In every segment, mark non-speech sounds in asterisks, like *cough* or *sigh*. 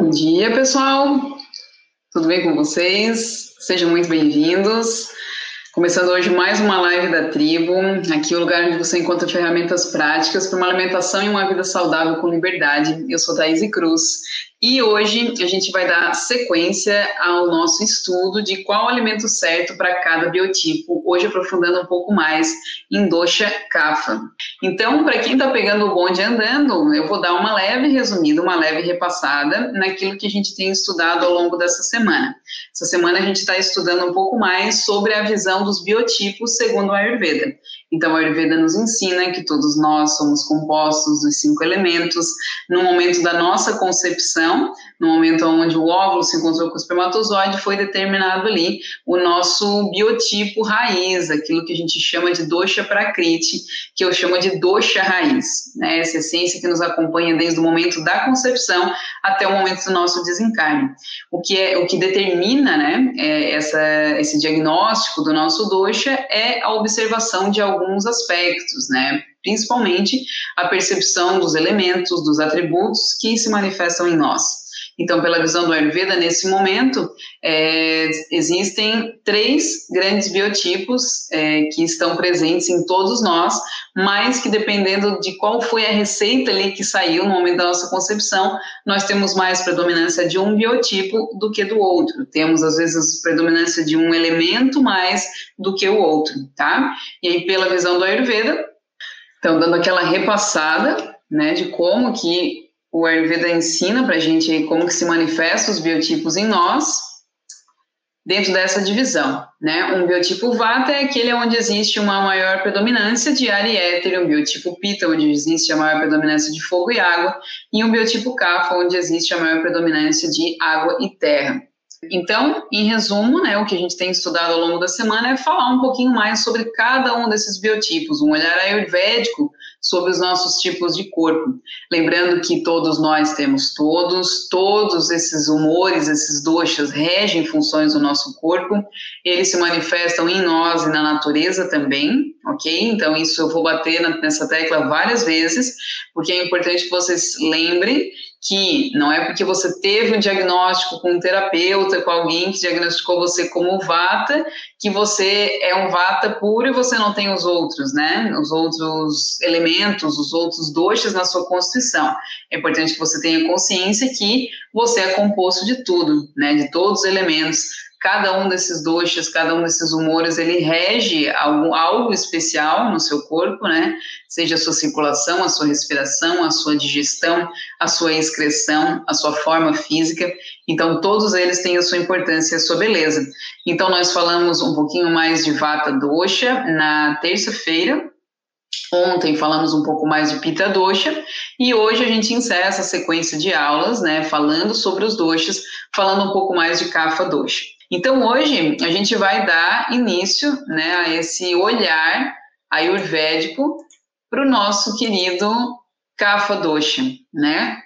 Bom dia, pessoal. Tudo bem com vocês? Sejam muito bem-vindos. Começando hoje mais uma live da tribo, aqui é o lugar onde você encontra ferramentas práticas para uma alimentação e uma vida saudável com liberdade. Eu sou Thaís Cruz e hoje a gente vai dar sequência ao nosso estudo de qual alimento certo para cada biotipo, hoje aprofundando um pouco mais em dosha kapha. Então, para quem está pegando o bonde andando, eu vou dar uma leve resumida, uma leve repassada naquilo que a gente tem estudado ao longo dessa semana. Essa semana a gente está estudando um pouco mais sobre a visão dos biotipos segundo a Ayurveda. Então, a Ayurveda nos ensina que todos nós somos compostos dos cinco elementos. No momento da nossa concepção, no momento onde o óvulo se encontrou com o espermatozoide, foi determinado ali o nosso biotipo raiz, aquilo que a gente chama de dosha prakriti, que eu chamo de dosha raiz, né? essa essência que nos acompanha desde o momento da concepção até o momento do nosso desencarne. O que, é, o que determina né, é essa, esse diagnóstico do nosso dosha é a observação de alguns aspectos, né? principalmente a percepção dos elementos, dos atributos que se manifestam em nós. Então, pela visão do Ayurveda, nesse momento, é, existem três grandes biotipos é, que estão presentes em todos nós, mas que dependendo de qual foi a receita ali que saiu no momento da nossa concepção, nós temos mais predominância de um biotipo do que do outro. Temos, às vezes, predominância de um elemento mais do que o outro, tá? E aí, pela visão do Ayurveda, então, dando aquela repassada, né, de como que o Ayurveda ensina para a gente como que se manifestam os biotipos em nós, dentro dessa divisão, né? Um biotipo Vata é aquele onde existe uma maior predominância de ar e éter, um biotipo Pitta, onde existe a maior predominância de fogo e água, e um biotipo Kapha, onde existe a maior predominância de água e terra. Então, em resumo, né, o que a gente tem estudado ao longo da semana é falar um pouquinho mais sobre cada um desses biotipos, um olhar ayurvédico sobre os nossos tipos de corpo. Lembrando que todos nós temos todos, todos esses humores, esses doxas regem funções do nosso corpo, eles se manifestam em nós e na natureza também, ok? Então, isso eu vou bater nessa tecla várias vezes, porque é importante que vocês lembrem que não é porque você teve um diagnóstico com um terapeuta, com alguém que diagnosticou você como vata, que você é um vata puro e você não tem os outros, né? Os outros elementos, os outros doxas na sua constituição. É importante que você tenha consciência que você é composto de tudo, né? De todos os elementos cada um desses doxas, cada um desses humores, ele rege algo, algo especial no seu corpo, né? Seja a sua circulação, a sua respiração, a sua digestão, a sua excreção, a sua forma física. Então, todos eles têm a sua importância e a sua beleza. Então, nós falamos um pouquinho mais de Vata Dosha na terça-feira, Ontem falamos um pouco mais de Pita Dosha e hoje a gente encerra essa sequência de aulas, né, falando sobre os doshas, falando um pouco mais de Kapha Dosha. Então, hoje, a gente vai dar início né, a esse olhar ayurvédico para o nosso querido Kapha Dosha, né?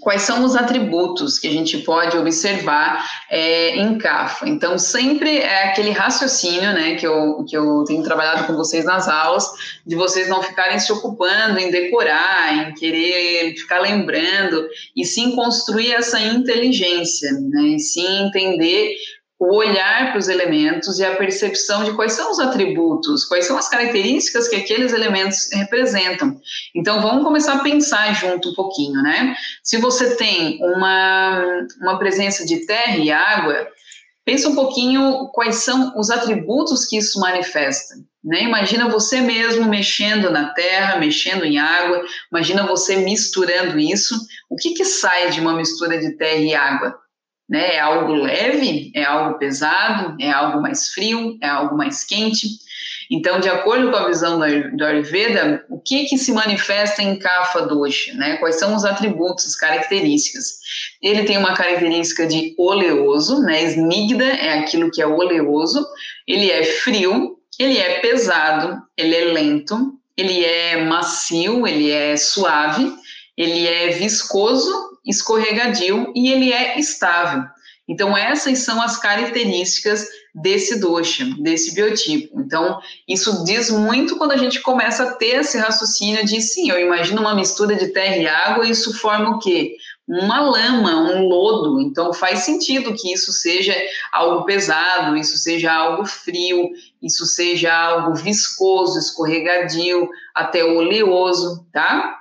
Quais são os atributos que a gente pode observar é, em Kapha? Então, sempre é aquele raciocínio né, que, eu, que eu tenho trabalhado com vocês nas aulas, de vocês não ficarem se ocupando em decorar, em querer ficar lembrando, e sim construir essa inteligência, né, e sim entender o olhar para os elementos e a percepção de quais são os atributos, quais são as características que aqueles elementos representam. Então, vamos começar a pensar junto um pouquinho, né? Se você tem uma, uma presença de terra e água, pensa um pouquinho quais são os atributos que isso manifesta. Né? Imagina você mesmo mexendo na terra, mexendo em água, imagina você misturando isso. O que, que sai de uma mistura de terra e água? Né? É algo leve, é algo pesado, é algo mais frio, é algo mais quente. Então, de acordo com a visão do Ayurveda, o que que se manifesta em Kapha Dosha, né? Quais são os atributos, as características? Ele tem uma característica de oleoso, né? É aquilo que é oleoso. Ele é frio, ele é pesado, ele é lento, ele é macio, ele é suave, ele é viscoso escorregadio e ele é estável. Então, essas são as características desse dosha, desse biotipo. Então, isso diz muito quando a gente começa a ter esse raciocínio de, sim, eu imagino uma mistura de terra e água, e isso forma o quê? uma lama, um lodo. Então faz sentido que isso seja algo pesado, isso seja algo frio, isso seja algo viscoso, escorregadio, até oleoso, tá?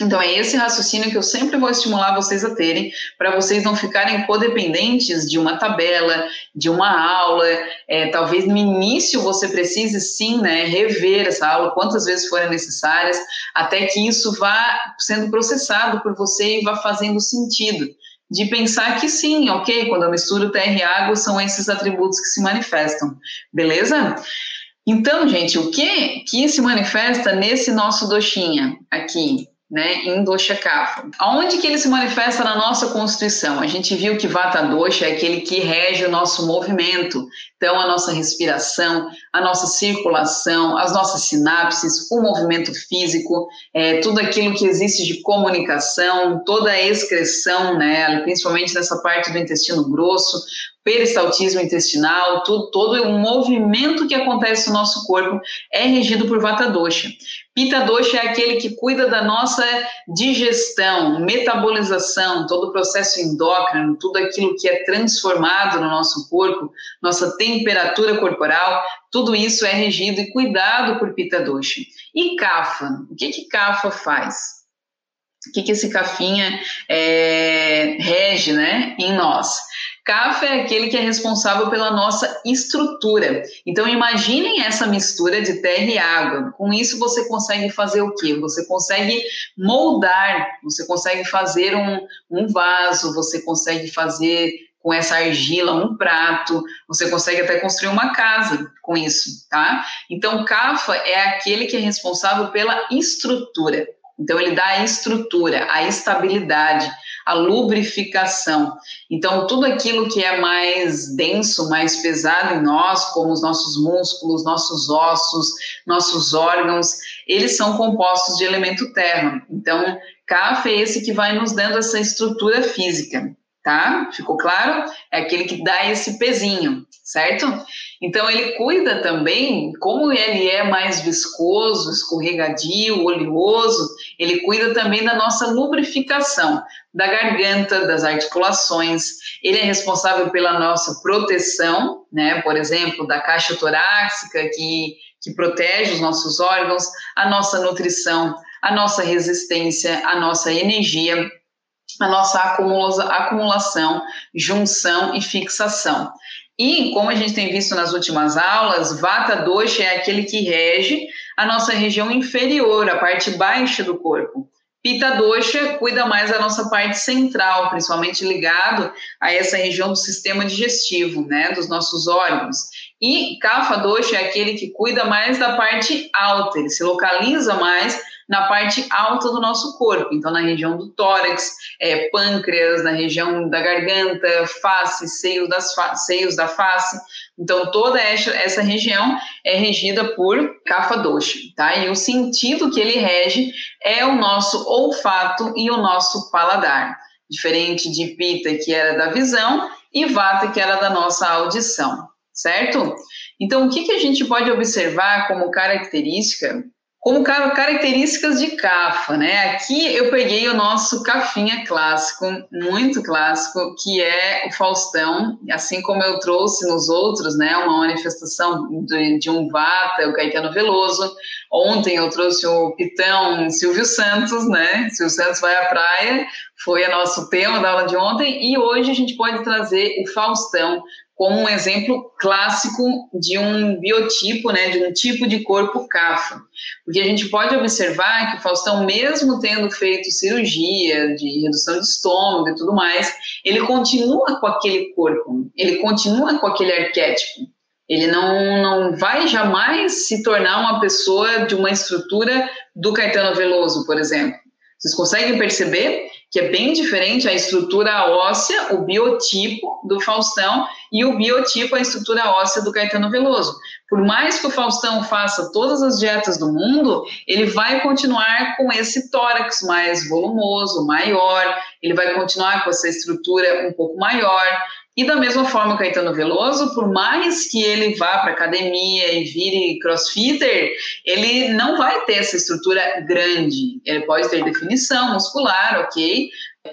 Então, é esse raciocínio que eu sempre vou estimular vocês a terem, para vocês não ficarem codependentes de uma tabela, de uma aula. É, talvez no início você precise sim né, rever essa aula quantas vezes forem necessárias, até que isso vá sendo processado por você e vá fazendo sentido. De pensar que sim, ok, quando eu misturo terra e água, são esses atributos que se manifestam, beleza? Então, gente, o que que se manifesta nesse nosso doxinha aqui? Né, em Dosha Kapha. Aonde que ele se manifesta na nossa Constituição? A gente viu que Vata Dosha é aquele que rege o nosso movimento, então a nossa respiração, a nossa circulação, as nossas sinapses, o movimento físico, é, tudo aquilo que existe de comunicação, toda a excreção, né, principalmente nessa parte do intestino grosso, peristaltismo intestinal, tudo, todo o movimento que acontece no nosso corpo é regido por Vata Dosha. Pita Dosha é aquele que cuida da nossa digestão, metabolização, todo o processo endócrino, tudo aquilo que é transformado no nosso corpo, nossa temperatura corporal, tudo isso é regido e cuidado por Pita Dosha. E Kapha, o que que Kapha faz? O que, que esse cafinha é, rege né, em nós? CAF é aquele que é responsável pela nossa estrutura. Então, imaginem essa mistura de terra e água. Com isso, você consegue fazer o quê? Você consegue moldar, você consegue fazer um, um vaso, você consegue fazer com essa argila um prato, você consegue até construir uma casa com isso, tá? Então, CAFA é aquele que é responsável pela estrutura. Então, ele dá a estrutura, a estabilidade, a lubrificação. Então, tudo aquilo que é mais denso, mais pesado em nós, como os nossos músculos, nossos ossos, nossos órgãos, eles são compostos de elemento terra. Então, CAF é esse que vai nos dando essa estrutura física, tá? Ficou claro? É aquele que dá esse pezinho, certo? Então, ele cuida também, como ele é mais viscoso, escorregadio, oleoso, ele cuida também da nossa lubrificação, da garganta, das articulações. Ele é responsável pela nossa proteção, né? Por exemplo, da caixa torácica, que, que protege os nossos órgãos, a nossa nutrição, a nossa resistência, a nossa energia, a nossa acumulação, junção e fixação. E, como a gente tem visto nas últimas aulas, Vata Dosha é aquele que rege a nossa região inferior, a parte baixa do corpo. Pita Dosha cuida mais da nossa parte central, principalmente ligado a essa região do sistema digestivo, né, dos nossos órgãos. E Kapha Dosha é aquele que cuida mais da parte alta, ele se localiza mais na parte alta do nosso corpo, então na região do tórax, é, pâncreas, na região da garganta, face, seios, das fa seios da face. Então toda essa, essa região é regida por Kapha Dosha, tá? E o sentido que ele rege é o nosso olfato e o nosso paladar, diferente de Pita que era da visão e Vata que era da nossa audição, certo? Então o que, que a gente pode observar como característica como características de cafa, né? Aqui eu peguei o nosso cafinha clássico, muito clássico, que é o Faustão, assim como eu trouxe nos outros, né? Uma manifestação de, de um Vata, o Caetano Veloso. Ontem eu trouxe o Pitão Silvio Santos, né? Silvio Santos vai à praia, foi o nosso tema da aula de ontem, e hoje a gente pode trazer o Faustão como um exemplo clássico de um biotipo, né, de um tipo de corpo CAFA. Porque a gente pode observar que o Faustão, mesmo tendo feito cirurgia de redução de estômago e tudo mais, ele continua com aquele corpo, ele continua com aquele arquétipo. Ele não, não vai jamais se tornar uma pessoa de uma estrutura do Caetano Veloso, por exemplo. Vocês conseguem perceber que é bem diferente a estrutura óssea, o biotipo do Faustão e o biotipo, a estrutura óssea do Caetano Veloso. Por mais que o Faustão faça todas as dietas do mundo, ele vai continuar com esse tórax mais volumoso, maior, ele vai continuar com essa estrutura um pouco maior, e da mesma forma, o Caetano Veloso, por mais que ele vá para academia e vire crossfitter, ele não vai ter essa estrutura grande. Ele pode ter definição muscular, ok,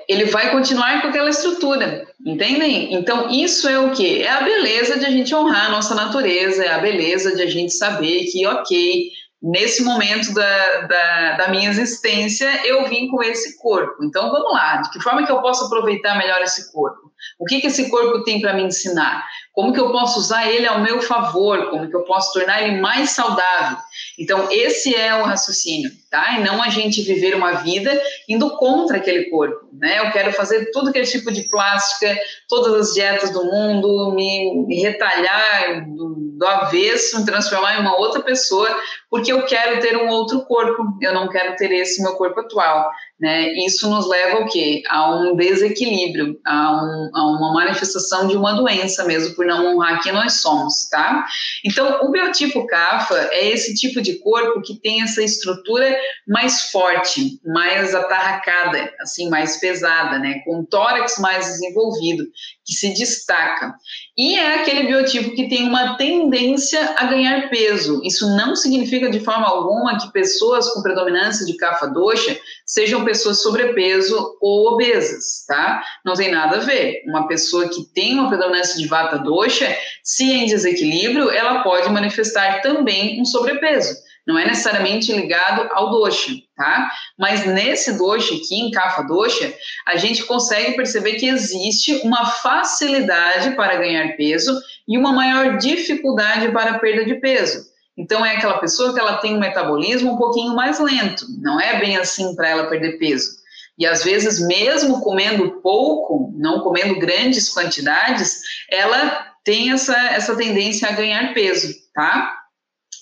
ele vai continuar com aquela estrutura, entendem? Então, isso é o que? É a beleza de a gente honrar a nossa natureza, é a beleza de a gente saber que, ok, nesse momento da, da, da, minha existência, eu vim com esse corpo. Então, vamos lá, de que forma que eu posso aproveitar melhor esse corpo? O que, que esse corpo tem para me ensinar? Como que eu posso usar ele ao meu favor? Como que eu posso tornar ele mais saudável? Então, esse é o raciocínio, tá? E não a gente viver uma vida indo contra aquele corpo, né? Eu quero fazer tudo aquele tipo de plástica, todas as dietas do mundo, me, me retalhar do, do avesso, me transformar em uma outra pessoa, porque eu quero ter um outro corpo, eu não quero ter esse meu corpo atual. Né? Isso nos leva ao quê? A um desequilíbrio, a, um, a, uma manifestação de uma doença mesmo, por não honrar quem nós somos, tá? Então, o biotipo CAFA é esse tipo de corpo que tem essa estrutura mais forte, mais atarracada, assim, mais pesada, né? Com tórax mais desenvolvido, que se destaca. E é aquele biotipo que tem uma tendência a ganhar peso. Isso não significa de forma alguma que pessoas com predominância de CAFA doxa sejam pessoas sobrepeso ou obesas, tá? Não tem nada a ver. Uma pessoa que tem uma predominância de vata doxa, se em desequilíbrio, ela pode manifestar também um sobrepeso. Não é necessariamente ligado ao dosha, tá? Mas nesse dosha aqui, em Kapha dosha, a gente consegue perceber que existe uma facilidade para ganhar peso e uma maior dificuldade para a perda de peso. Então é aquela pessoa que ela tem um metabolismo um pouquinho mais lento, não é bem assim para ela perder peso. E às vezes, mesmo comendo pouco, não comendo grandes quantidades, ela tem essa, essa tendência a ganhar peso, tá?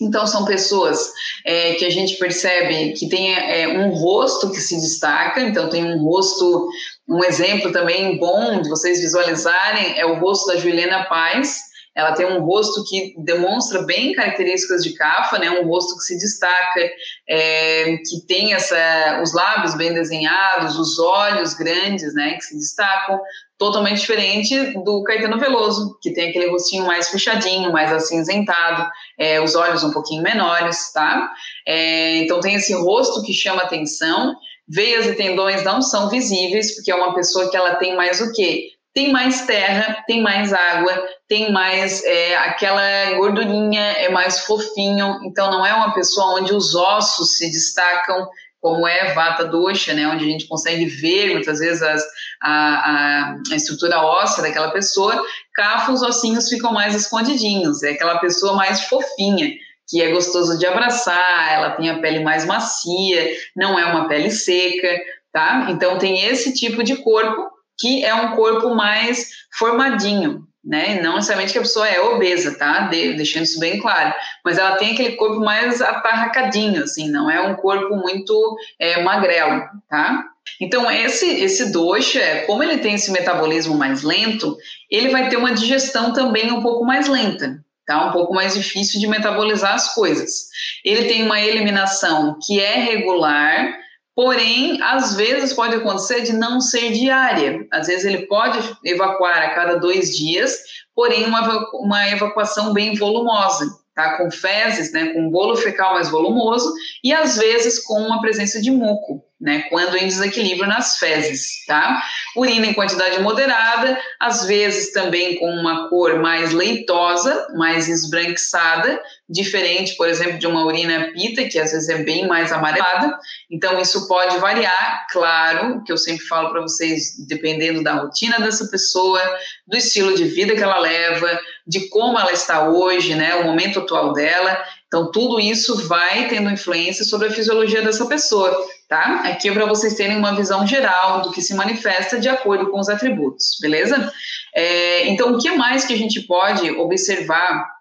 Então, são pessoas é, que a gente percebe que tem é, um rosto que se destaca, então, tem um rosto, um exemplo também bom de vocês visualizarem é o rosto da Juliana Paz, ela tem um rosto que demonstra bem características de Cafa, né? Um rosto que se destaca, é, que tem essa, os lábios bem desenhados, os olhos grandes, né? Que se destacam, totalmente diferente do Caetano Veloso, que tem aquele rostinho mais fechadinho, mais acinzentado, é, os olhos um pouquinho menores, tá? É, então tem esse rosto que chama atenção. Veias e tendões não são visíveis, porque é uma pessoa que ela tem mais o quê? Tem mais terra, tem mais água, tem mais é, aquela gordurinha, é mais fofinho, então não é uma pessoa onde os ossos se destacam, como é Vata Dosha, né, onde a gente consegue ver muitas vezes as, a, a, estrutura óssea daquela pessoa, Kapha os ossinhos ficam mais escondidinhos, é aquela pessoa mais fofinha, que é gostoso de abraçar, ela tem a pele mais macia, não é uma pele seca, tá? Então tem esse tipo de corpo que é um corpo mais formadinho, né? Não necessariamente que a pessoa é obesa, tá? De, deixando isso bem claro. Mas ela tem aquele corpo mais atarracadinho, assim, não é um corpo muito é, magrelo, tá? Então, esse, esse dosha, como ele tem esse metabolismo mais lento, ele vai ter uma digestão também um pouco mais lenta, tá? Um pouco mais difícil de metabolizar as coisas. Ele tem uma eliminação que é regular, Porém, às vezes pode acontecer de não ser diária. Às vezes ele pode evacuar a cada dois dias, porém uma, uma evacuação bem volumosa, tá? Com fezes, né? Com bolo fecal mais volumoso e às vezes com uma presença de muco né, quando em desequilíbrio nas fezes, tá? Urina em quantidade moderada, às vezes também com uma cor mais leitosa, mais esbranquiçada, diferente, por exemplo, de uma urina pita, que às vezes é bem mais amarelada. Então, isso pode variar, claro, que eu sempre falo para vocês, dependendo da rotina dessa pessoa, do estilo de vida que ela leva, de como ela está hoje, né, o momento atual dela. Então, tudo isso vai tendo influência sobre a fisiologia dessa pessoa, tá? Aqui é para vocês terem uma visão geral do que se manifesta de acordo com os atributos, beleza? É, então, o que mais que a gente pode observar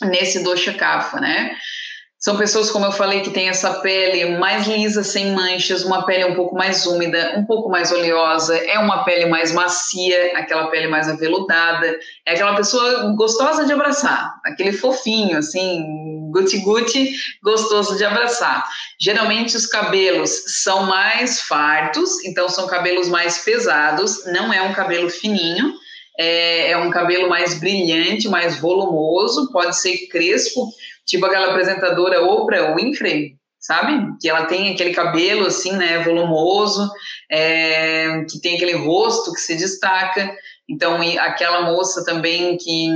nesse dosha kapha, né? São pessoas, como eu falei, que têm essa pele mais lisa, sem manchas, uma pele um pouco mais úmida, um pouco mais oleosa, é uma pele mais macia, aquela pele mais aveludada, é aquela pessoa gostosa de abraçar, aquele fofinho, assim, guti-guti, gostoso de abraçar. Geralmente os cabelos são mais fartos, então são cabelos mais pesados, não é um cabelo fininho, é, é um cabelo mais brilhante, mais volumoso, pode ser crespo, tipo aquela apresentadora Oprah Winfrey, sabe? Que ela tem aquele cabelo assim, né, volumoso, é, que tem aquele rosto que se destaca. Então, aquela moça também que,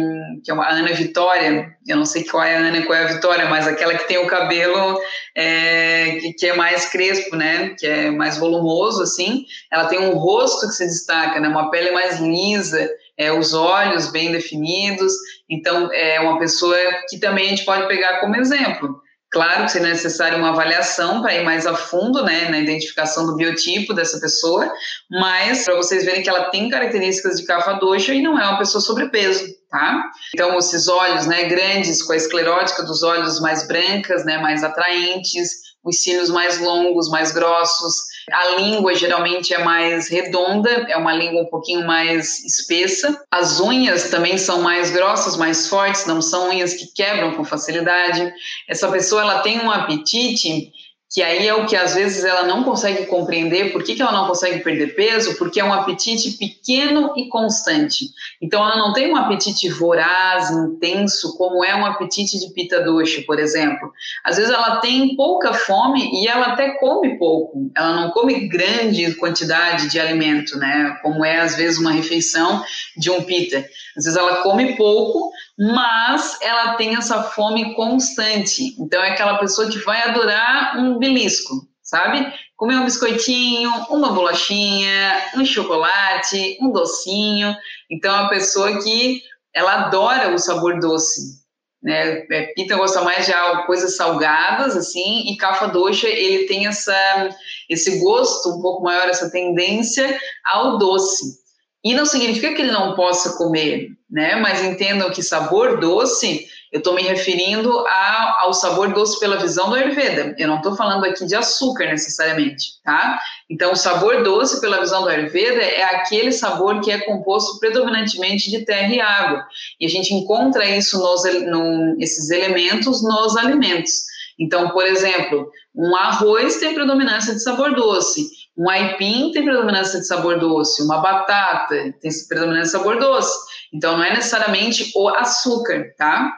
que é uma Ana Vitória, eu não sei qual é a Ana e qual é a Vitória, mas aquela que tem o cabelo é, que, que, é mais crespo, né? Que é mais volumoso, assim. Ela tem um rosto que se destaca, né? Uma pele mais lisa, é, os olhos bem definidos. Então, é uma pessoa que também a gente pode pegar como exemplo. Claro que seria necessário uma avaliação para ir mais a fundo né, na identificação do biotipo dessa pessoa, mas para vocês verem que ela tem características de cafadoxa e não é uma pessoa sobrepeso, tá? Então, esses olhos né, grandes, com a esclerótica dos olhos mais brancas, né, mais atraentes, os cílios mais longos, mais grossos, a língua geralmente é mais redonda, é uma língua um pouquinho mais espessa. As unhas também são mais grossas, mais fortes, não são unhas que quebram com facilidade. Essa pessoa ela tem um apetite que aí é o que às vezes ela não consegue compreender. Por que, que ela não consegue perder peso? Porque é um apetite pequeno e constante. Então, ela não tem um apetite voraz, intenso, como é um apetite de pita doce, por exemplo. Às vezes ela tem pouca fome e ela até come pouco. Ela não come grande quantidade de alimento, né? Como é às vezes uma refeição de um pita. Às vezes ela come pouco, mas ela tem essa fome constante. Então é aquela pessoa que vai adorar um belisco, sabe? Comer um biscoitinho, uma bolachinha, um chocolate, um docinho. Então é uma pessoa que ela adora o sabor doce. Né? É, Pita gosta mais de coisas salgadas, assim, e Cafa Doxa, ele tem essa, esse gosto um pouco maior, essa tendência ao doce. E não significa que ele não possa comer, né? Mas entendam que sabor doce, eu estou me referindo a, ao sabor doce pela visão do Ayurveda. Eu não estou falando aqui de açúcar necessariamente, tá? Então, o sabor doce pela visão do Ayurveda é aquele sabor que é composto predominantemente de terra e água. E a gente encontra isso nos, no, esses elementos nos alimentos. Então, por exemplo, um arroz tem predominância de sabor doce um aipim tem predominância de sabor doce, uma batata tem predominância de sabor doce. Então, não é necessariamente o açúcar, tá?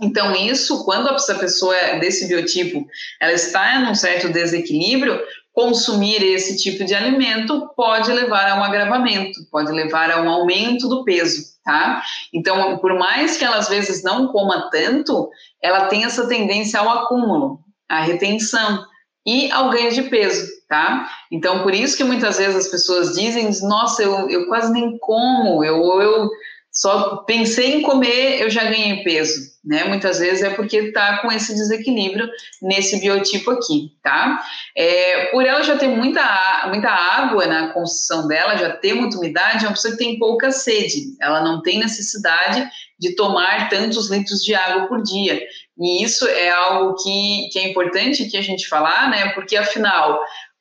Então, isso, quando essa pessoa é desse biotipo, ela está em um certo desequilíbrio, consumir esse tipo de alimento pode levar a um agravamento, pode levar a um aumento do peso, tá? Então, por mais que ela às vezes não coma tanto, ela tem essa tendência ao acúmulo, à retenção e ao ganho de peso, tá? Então, por isso que muitas vezes as pessoas dizem, nossa, eu, eu quase nem como, eu, eu só pensei em comer, eu já ganhei peso, né? Muitas vezes é porque tá com esse desequilíbrio nesse biotipo aqui, tá? É, por ela já ter muita, muita água na construção dela, já ter muita umidade, é uma pessoa que tem pouca sede, ela não tem necessidade de tomar tantos litros de água por dia. E isso é algo que, que é importante que a gente falar, né? Porque afinal,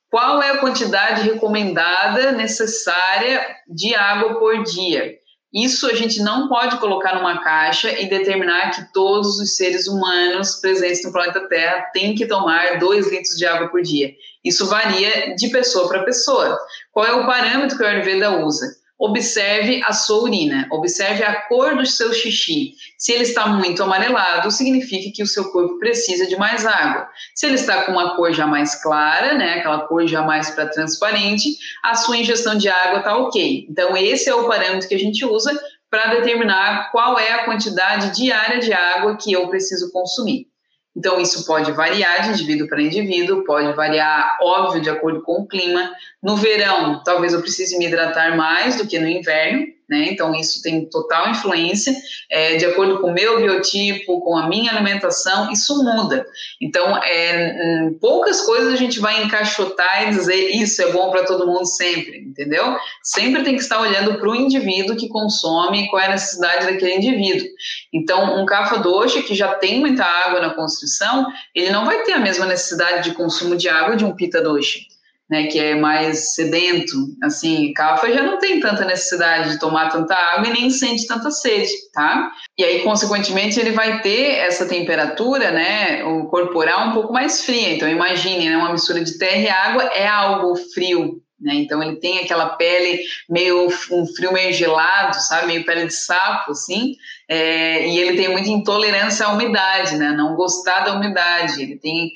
qual é a quantidade recomendada necessária de água por dia? Isso a gente não pode colocar numa caixa e determinar que todos os seres humanos presentes no planeta Terra têm que tomar 2 litros de água por dia. Isso varia de pessoa para pessoa. Qual é o parâmetro que a Ayurveda usa? Observe a sua urina, observe a cor do seu xixi. Se ele está muito amarelado, significa que o seu corpo precisa de mais água. Se ele está com uma cor já mais clara, né, aquela cor já mais para transparente, a sua ingestão de água está ok. Então, esse é o parâmetro que a gente usa para determinar qual é a quantidade diária de água que eu preciso consumir. Então, isso pode variar de indivíduo para indivíduo, pode variar, óbvio, de acordo com o clima. No verão, talvez eu precise me hidratar mais do que no inverno, né? Então, isso tem total influência, é, de acordo com o meu biotipo, com a minha alimentação, isso muda. Então, é, hum, poucas coisas a gente vai encaixotar e dizer isso é bom para todo mundo sempre, entendeu? Sempre tem que estar olhando para o indivíduo que consome, qual é a necessidade daquele indivíduo. Então, um cafa doce que já tem muita água na construção, ele não vai ter a mesma necessidade de consumo de água de um pita doce né, que é mais sedento, assim, Cafa já não tem tanta necessidade de tomar tanta água e nem sente tanta sede, tá? E aí, consequentemente, ele vai ter essa temperatura, né, o corporal um pouco mais fria. Então, imagine, né, uma mistura de terra e água é algo frio, né? Então, ele tem aquela pele meio, um frio meio gelado, sabe, meio pele de sapo, assim, é, e ele tem muita intolerância à umidade, né, não gostar da umidade, ele tem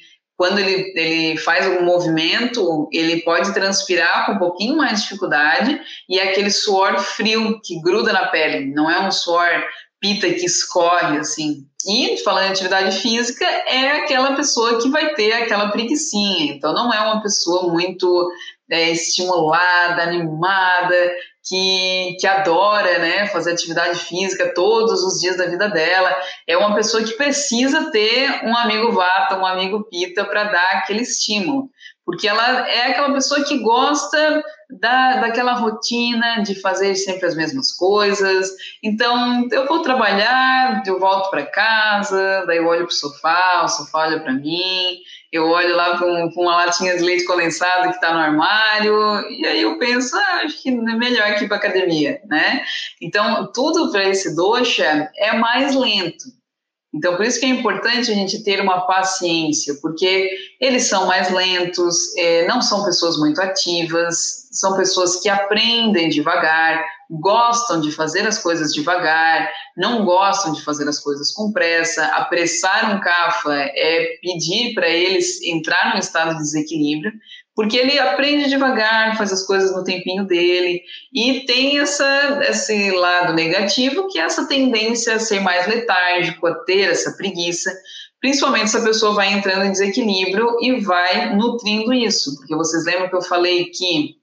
quando ele, ele faz algum movimento, ele pode transpirar com um pouquinho mais de dificuldade e é aquele suor frio que gruda na pele, não é um suor pita que escorre assim. E falando em atividade física, é aquela pessoa que vai ter aquela preguiçinha, então não é uma pessoa muito é, estimulada, animada, que, que adora né, fazer atividade física todos os dias da vida dela. É uma pessoa que precisa ter um amigo vata, um amigo pita para dar aquele estímulo. Porque ela é aquela pessoa que gosta da, daquela rotina de fazer sempre as mesmas coisas. Então, eu vou trabalhar, eu volto para casa, daí eu olho para o sofá, o sofá olha para mim, eu olho lá para um, uma latinha de leite condensado que está no armário, e aí eu penso, ah, acho que é melhor aqui para academia, né? Então, tudo para esse doxa é mais lento. Então, por isso que é importante a gente ter uma paciência, porque eles são mais lentos, é, não são pessoas muito ativas, são pessoas que aprendem devagar, gostam de fazer as coisas devagar, não gostam de fazer as coisas com pressa. Apressar um CAFA é pedir para eles entrar num estado de desequilíbrio, porque ele aprende devagar, faz as coisas no tempinho dele e tem essa, esse lado negativo, que é essa tendência a ser mais letárgico, a ter essa preguiça, principalmente se a pessoa vai entrando em desequilíbrio e vai nutrindo isso, porque vocês lembram que eu falei que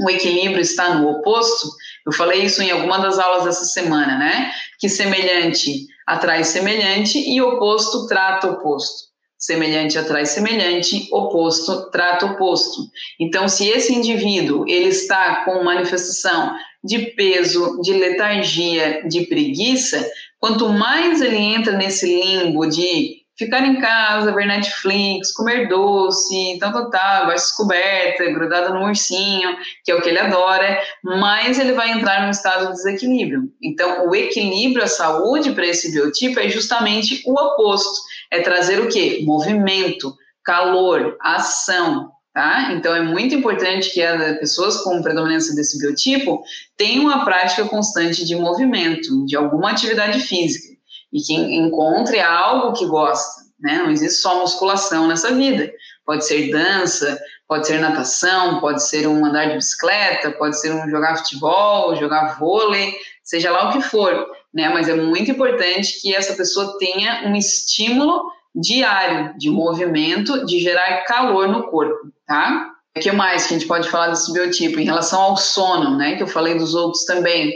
o equilíbrio está no oposto? Eu falei isso em alguma das aulas dessa semana, né? Que semelhante atrai semelhante e oposto trata oposto. Semelhante atrai semelhante, oposto trata oposto. Então, se esse indivíduo ele está com manifestação de peso, de letargia, de preguiça, quanto mais ele entra nesse limbo de ficar em casa, ver Netflix, comer doce, tal, tal, tal, vai descoberta, grudada no ursinho, que é o que ele adora, mais ele vai entrar num estado de desequilíbrio. Então, o equilíbrio, a saúde para esse biotipo é justamente o oposto, é trazer o quê? Movimento, calor, ação, Tá? Então, é muito importante que as pessoas com predominância desse biotipo tenham uma prática constante de movimento, de alguma atividade física e que encontre algo que gosta, né? Não existe só musculação nessa vida. Pode ser dança, pode ser natação, pode ser um andar de bicicleta, pode ser um jogar futebol, jogar vôlei, seja lá o que for, né? Mas é muito importante que essa pessoa tenha um estímulo diário de movimento, de gerar calor no corpo, tá? O que mais que a gente pode falar desse biotipo? Em relação ao sono, né? Que eu falei dos outros também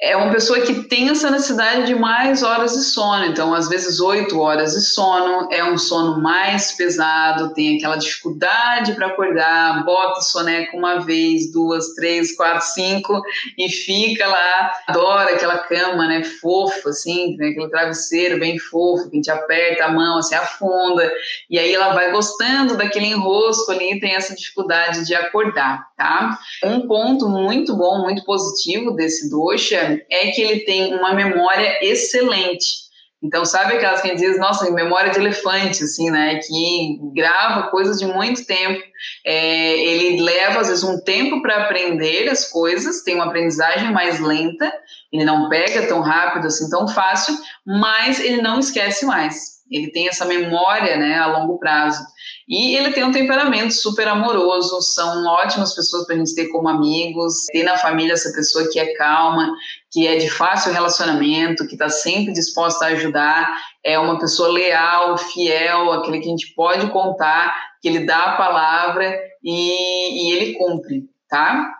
é uma pessoa que tem essa necessidade de mais horas de sono. Então, às vezes, oito horas de sono é um sono mais pesado, tem aquela dificuldade para acordar, bota o soneca uma vez, duas, três, quatro, cinco e fica lá. Adora aquela cama, né, fofa, assim, né, aquele travesseiro bem fofo, que a gente aperta a mão, assim, afunda. E aí ela vai gostando daquele enrosco ali e tem essa dificuldade de acordar, tá? Um ponto muito bom, muito positivo desse doxa é que ele tem uma memória excelente. Então, sabe aquelas que diz, nossa, memória de elefante, assim, né? Que grava coisas de muito tempo. É, ele leva, às vezes, um tempo para aprender as coisas, tem uma aprendizagem mais lenta, ele não pega tão rápido, assim, tão fácil, mas ele não esquece mais. Ele tem essa memória, né, a longo prazo. E ele tem um temperamento super amoroso, são ótimas pessoas para a gente ter como amigos, ter na família essa pessoa que é calma, que é de fácil relacionamento, que está sempre disposta a ajudar, é uma pessoa leal, fiel, aquele que a gente pode contar, que ele dá a palavra e, e ele cumpre, tá?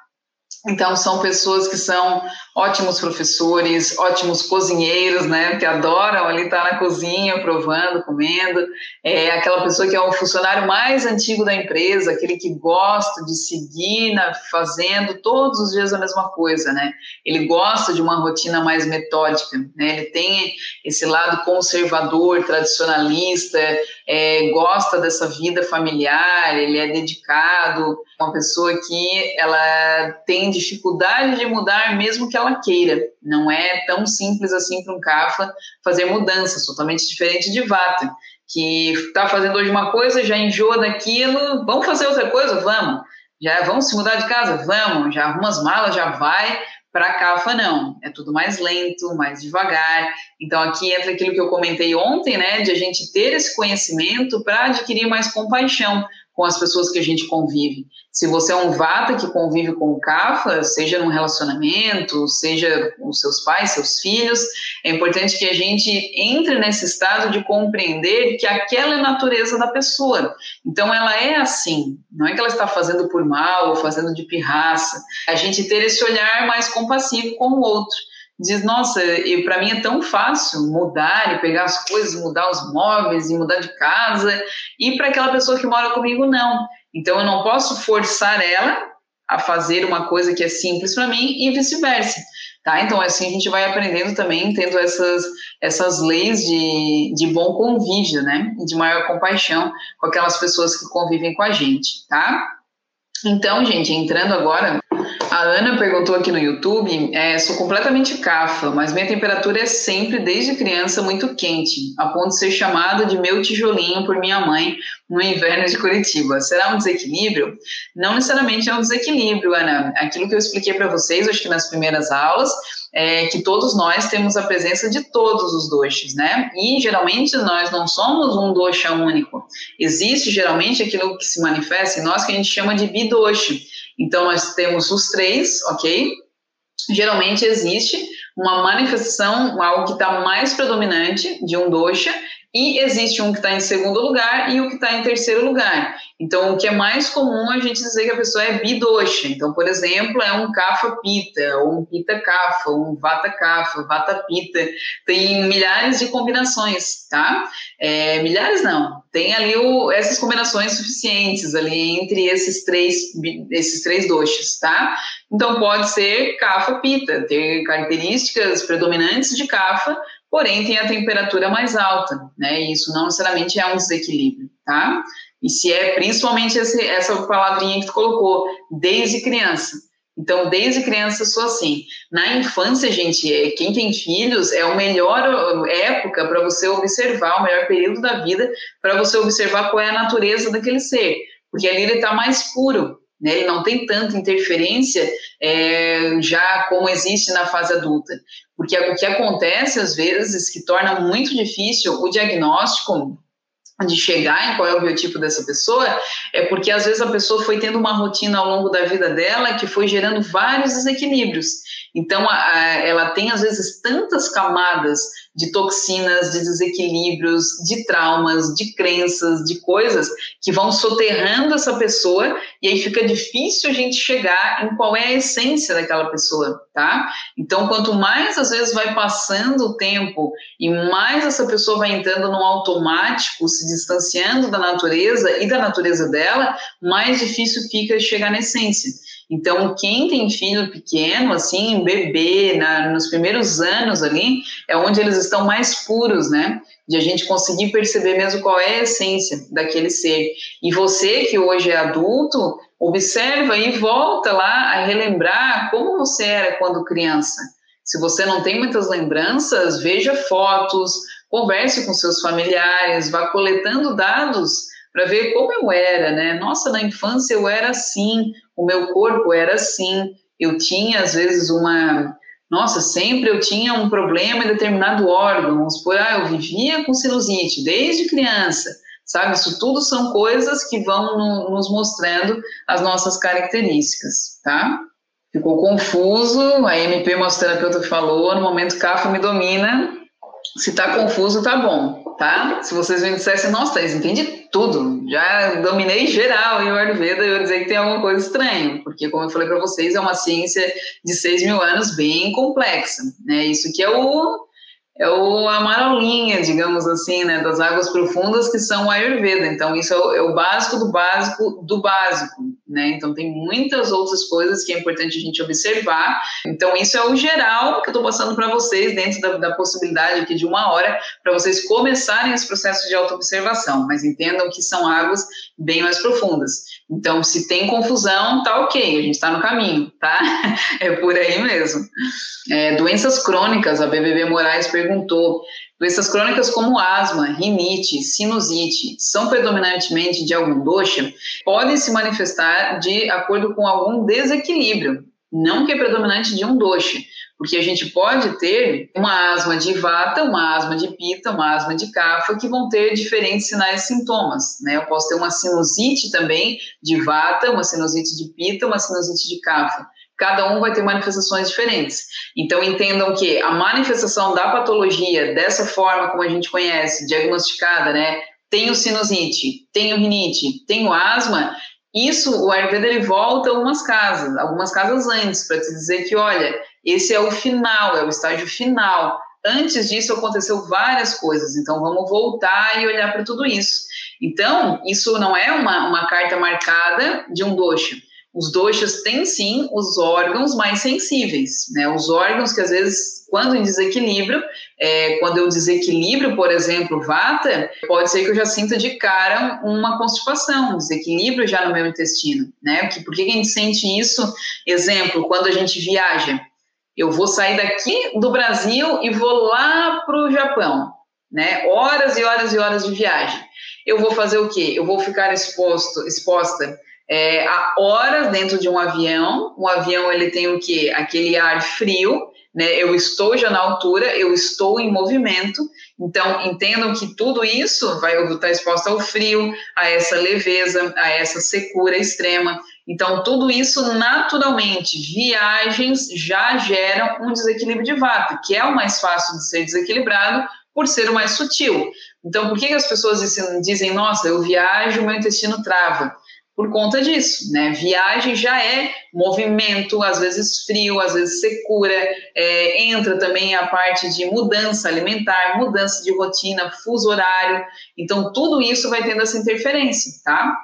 Então, são pessoas que são ótimos professores, ótimos cozinheiros, né? Que adoram ali estar na cozinha, provando, comendo. É aquela pessoa que é o funcionário mais antigo da empresa, aquele que gosta de seguir na, fazendo todos os dias a mesma coisa, né? Ele gosta de uma rotina mais metódica, né? Ele tem esse lado conservador, tradicionalista, é, gosta dessa vida familiar, ele é dedicado, uma pessoa que ela tem dificuldade de mudar mesmo que ela queira. Não é tão simples assim para um CAFA fazer mudanças, totalmente diferente de Vata, que está fazendo hoje uma coisa, já enjoa daquilo, vamos fazer outra coisa? Vamos. Já vamos se mudar de casa? Vamos. Já arruma as malas, já vai Para Kafa, não. É tudo mais lento, mais devagar. Então, aqui entra aquilo que eu comentei ontem, né? De a gente ter esse conhecimento para adquirir mais compaixão com as pessoas que a gente convive. Se você é um vata que convive com o kafa, seja num relacionamento, seja com seus pais, seus filhos, é importante que a gente entre nesse estado de compreender que aquela é a natureza da pessoa. Então ela é assim, não é que ela está fazendo por mal ou fazendo de pirraça. A gente ter esse olhar mais compassivo com o outro diz, nossa, para mim é tão fácil mudar e pegar as coisas, mudar os móveis e mudar de casa, e para aquela pessoa que mora comigo, não. Então eu não posso forçar ela a fazer uma coisa que é simples para mim e vice-versa. Tá? Então, assim, a gente vai aprendendo também, tendo essas, essas leis de, de bom convívio, né? E de maior compaixão com aquelas pessoas que convivem com a gente, tá? Então, gente, entrando agora a Ana perguntou aqui no YouTube: é, sou completamente cafa, mas minha temperatura é sempre, desde criança, muito quente, a ponto de ser chamada de meu tijolinho por minha mãe no inverno de Curitiba. Será um desequilíbrio? Não necessariamente é um desequilíbrio, Ana. Aquilo que eu expliquei para vocês, acho que nas primeiras aulas, é que todos nós temos a presença de todos os doshas, né? E geralmente nós não somos um dosha único. Existe geralmente aquilo que se manifesta em nós que a gente chama de bidosha então, nós temos os três, ok? Geralmente existe uma manifestação, algo que está mais predominante de um dosha, e existe um que está em segundo lugar e o que está em terceiro lugar. Então, o que é mais comum a gente dizer que a pessoa é bidosha. Então, por exemplo, é um kapha pita, ou um pita kapha, um vata kapha, vata pita. Tem milhares de combinações, tá? É, milhares não. Tem ali o, essas combinações suficientes ali entre esses três, esses três doshas, tá? Então, pode ser kapha pita, ter características predominantes de kapha, porém tem a temperatura mais alta, né? E isso não necessariamente é um desequilíbrio, tá? E se é principalmente esse, essa palavrinha que tu colocou, desde criança. Então, desde criança sou assim. Na infância, gente, é, quem tem filhos é a melhor época para você observar, o melhor período da vida para você observar qual é a natureza daquele ser, porque ali ele está mais puro, né? Ele não tem tanta interferência é, já como existe na fase adulta, porque o que acontece às vezes que torna muito difícil o diagnóstico de chegar em qual é o biotipo dessa pessoa, é porque às vezes a pessoa foi tendo uma rotina ao longo da vida dela que foi gerando vários desequilíbrios. Então, ela tem às vezes tantas camadas de toxinas, de desequilíbrios, de traumas, de crenças, de coisas que vão soterrando essa pessoa e aí fica difícil a gente chegar em qual é a essência daquela pessoa, tá? Então, quanto mais às vezes vai passando o tempo e mais essa pessoa vai entrando no automático, se distanciando da natureza e da natureza dela, mais difícil fica chegar na essência. Então, quem tem filho pequeno, assim, bebê, na, nos primeiros anos ali, é onde eles estão mais puros, né? De a gente conseguir perceber mesmo qual é a essência daquele ser. E você que hoje é adulto, observa e volta lá a relembrar como você era quando criança. Se você não tem muitas lembranças, veja fotos, converse com seus familiares, vá coletando dados para ver como eu era, né? Nossa, na infância eu era assim, o meu corpo era assim, eu tinha às vezes uma. Nossa, sempre eu tinha um problema em determinado órgão, vamos supor, ah, eu vivia com sinusite desde criança, sabe? Isso tudo são coisas que vão no, nos mostrando as nossas características, tá? Ficou confuso, a MP massoterapeuta falou, no momento CAFA me domina, se tá confuso, tá bom, tá? Se vocês me dissessem, nossa, Thaís, entendi tudo, já dominei geral em Ayurveda, eu ia dizer que tem alguma coisa estranha, porque, como eu falei para vocês, é uma ciência de 6 mil anos bem complexa, né? Isso que é o é o, a marolinha, digamos assim, né, das águas profundas que são o Ayurveda. Então, isso é o, é o, básico do básico do básico, né? Então, tem muitas outras coisas que é importante a gente observar. Então, isso é o geral que eu estou passando para vocês, dentro da, da, possibilidade aqui de uma hora, para vocês começarem esse processo de autoobservação. Mas entendam que são águas bem mais profundas. Então, se tem confusão, tá ok, a gente está no caminho, tá? *laughs* É por aí mesmo. É, doenças crônicas, a BBB Moraes perguntou. Doenças crônicas como asma, rinite, sinusite, são predominantemente de algum dosha? Podem se manifestar de acordo com algum desequilíbrio não que é predominante de um dosha, porque a gente pode ter uma asma de vata, uma asma de pita, uma asma de kapha, que vão ter diferentes sinais e sintomas, né? Eu posso ter uma sinusite também de vata, uma sinusite de pita, uma sinusite de kapha. Cada um vai ter manifestações diferentes. Então, entendam que a manifestação da patologia, dessa forma como a gente conhece, diagnosticada, né? Tenho sinusite, tenho rinite, tenho asma, isso, o Ayurveda, ele volta algumas casas, algumas casas antes, para te dizer que, olha, esse é o final, é o estágio final. Antes disso aconteceu várias coisas, então vamos voltar e olhar para tudo isso. Então, isso não é uma, uma carta marcada de um dosha. Os doshas têm sim os órgãos mais sensíveis, né? Os órgãos que às vezes, quando em desequilíbrio, é, quando eu desequilibro, por exemplo, vata, pode ser que eu já sinta de cara uma constipação, um desequilíbrio já no meu intestino, né? Por que a gente sente isso? Exemplo, quando a gente viaja, eu vou sair daqui do Brasil e vou lá para o Japão, né? Horas e horas e horas de viagem. Eu vou fazer o quê? Eu vou ficar exposto, exposta é, a horas dentro de um avião. Um avião ele tem o quê? Aquele ar frio, né? Eu estou já na altura, eu estou em movimento. Então entendam que tudo isso vai estar exposto ao frio, a essa leveza, a essa secura extrema. Então, tudo isso naturalmente, viagens já geram um desequilíbrio de vata, que é o mais fácil de ser desequilibrado por ser o mais sutil. Então, por que, que as pessoas dizem, nossa, eu viajo, meu intestino trava? Por conta disso, né? Viagem já é movimento, às vezes frio, às vezes secura, é, entra também a parte de mudança alimentar, mudança de rotina, fuso horário. Então, tudo isso vai tendo essa interferência, tá?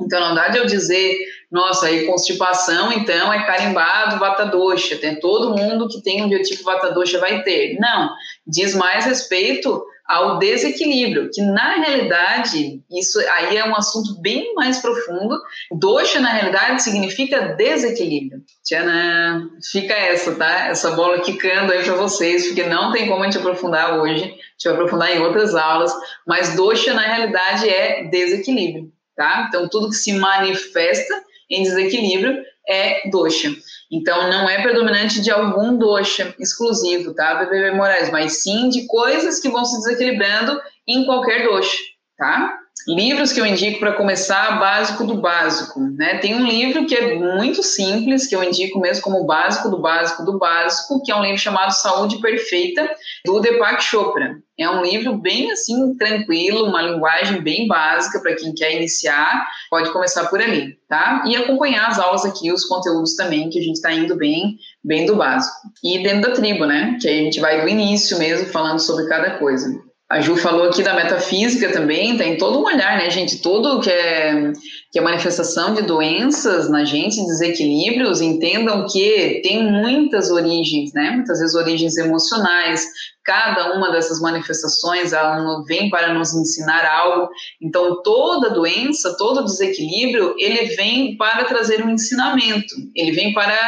Então, não dá de eu dizer, nossa, aí constipação, então, é carimbado vata dosha, tem todo mundo que tem um biotipo vata dosha vai ter. Não, diz mais respeito ao desequilíbrio, que na realidade, isso aí é um assunto bem mais profundo. Dosha, na realidade, significa desequilíbrio. Tchanã! Fica essa, tá? Essa bola quicando aí para vocês, porque não tem como a gente aprofundar hoje, a gente vai aprofundar em outras aulas, mas dosha, na realidade, é desequilíbrio tá? Então, tudo que se manifesta em desequilíbrio é dosha. Então, não é predominante de algum dosha exclusivo, tá, BBB Moraes? Mas sim de coisas que vão se desequilibrando em qualquer dosha, tá? Livros que eu indico para começar, básico do básico, né? Tem um livro que é muito simples, que eu indico mesmo como básico do básico do básico, que é um livro chamado Saúde Perfeita, do Deepak Chopra. É um livro bem assim tranquilo, uma linguagem bem básica para quem quer iniciar, pode começar por ali, tá? E acompanhar as aulas aqui, os conteúdos também, que a gente está indo bem, bem do básico. E dentro da tribo, né? Que aí a gente vai do início mesmo, falando sobre cada coisa. A Ju falou aqui da metafísica também, tem todo um olhar, né, gente? Tudo que é, que é manifestação de doenças na gente, desequilíbrios, entendam que tem muitas origens, né? Muitas vezes origens emocionais. Cada uma dessas manifestações, ela vem para nos ensinar algo. Então, toda doença, todo desequilíbrio, ele vem para trazer um ensinamento. Ele vem para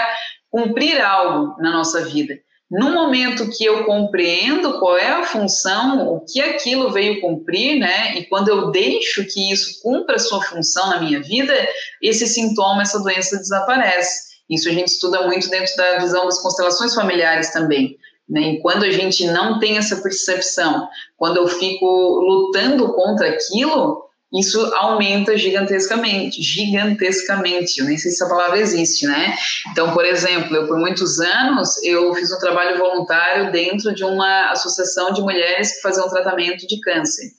cumprir algo na nossa vida. No momento que eu compreendo qual é a função, o que aquilo veio cumprir, né? E quando eu deixo que isso cumpra a sua função na minha vida, esse sintoma, essa doença desaparece. Isso a gente estuda muito dentro da visão das constelações familiares também. Né? E quando a gente não tem essa percepção, quando eu fico lutando contra aquilo, isso aumenta gigantescamente, gigantescamente. Eu nem sei se essa palavra existe, né? Então, por exemplo, eu por muitos anos eu fiz um trabalho voluntário dentro de uma associação de mulheres que faziam tratamento de câncer.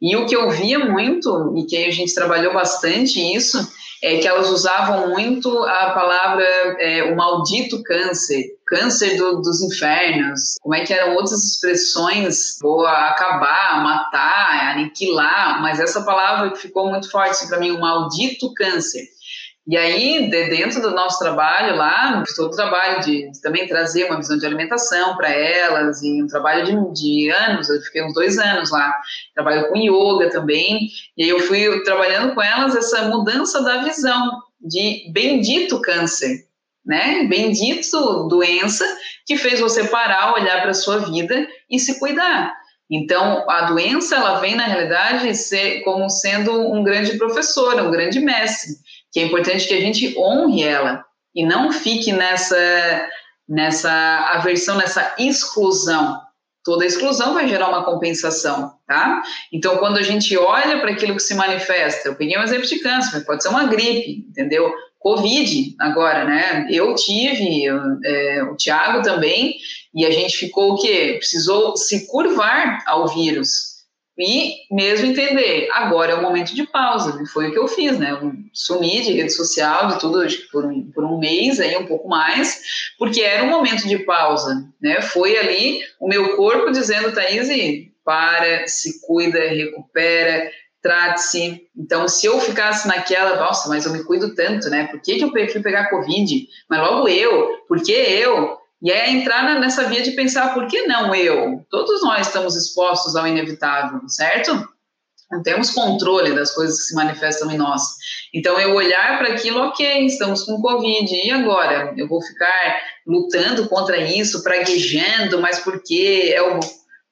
E o que eu via muito e que a gente trabalhou bastante isso é que elas usavam muito a palavra é, o maldito câncer, câncer do, dos infernos, como é que eram outras expressões, vou acabar, matar, aniquilar, mas essa palavra que ficou muito forte para mim, o maldito câncer. E aí, de dentro do nosso trabalho lá, todo o trabalho de, de, também trazer uma visão de alimentação para elas, e um trabalho de, de, anos, eu fiquei uns dois anos lá, trabalho com yoga também, e aí eu fui trabalhando com elas essa mudança da visão de bendito câncer, né? Bendito doença que fez você parar, olhar para a sua vida e se cuidar. Então, a doença, ela vem, na realidade, ser, como sendo um grande professor, um grande mestre que é importante que a gente honre ela e não fique nessa nessa aversão, nessa exclusão. Toda exclusão vai gerar uma compensação, tá? Então, quando a gente olha para aquilo que se manifesta, eu peguei um exemplo de câncer, mas pode ser uma gripe, entendeu? Covid agora, né? Eu tive, é, o Tiago também, e a gente ficou o quê? Precisou se curvar ao vírus e mesmo entender, agora é o momento de pausa, e foi o que eu fiz, né? Eu sumi de rede social, de tudo, por um, por um mês, aí um pouco mais, porque era um momento de pausa, né? Foi ali o meu corpo dizendo, Thaís, para, se cuida, recupera, trate-se. Então, se eu ficasse naquela, nossa, mas eu me cuido tanto, né? Por que, que eu fui pegar Covid? Mas logo eu, por que eu? E é entrar nessa via de pensar, por que não eu? Todos nós estamos expostos ao inevitável, certo? Não temos controle das coisas que se manifestam em nós. Então, eu olhar para aquilo, ok, estamos com Covid, e agora? Eu vou ficar lutando contra isso, praguejando, mas por quê? É o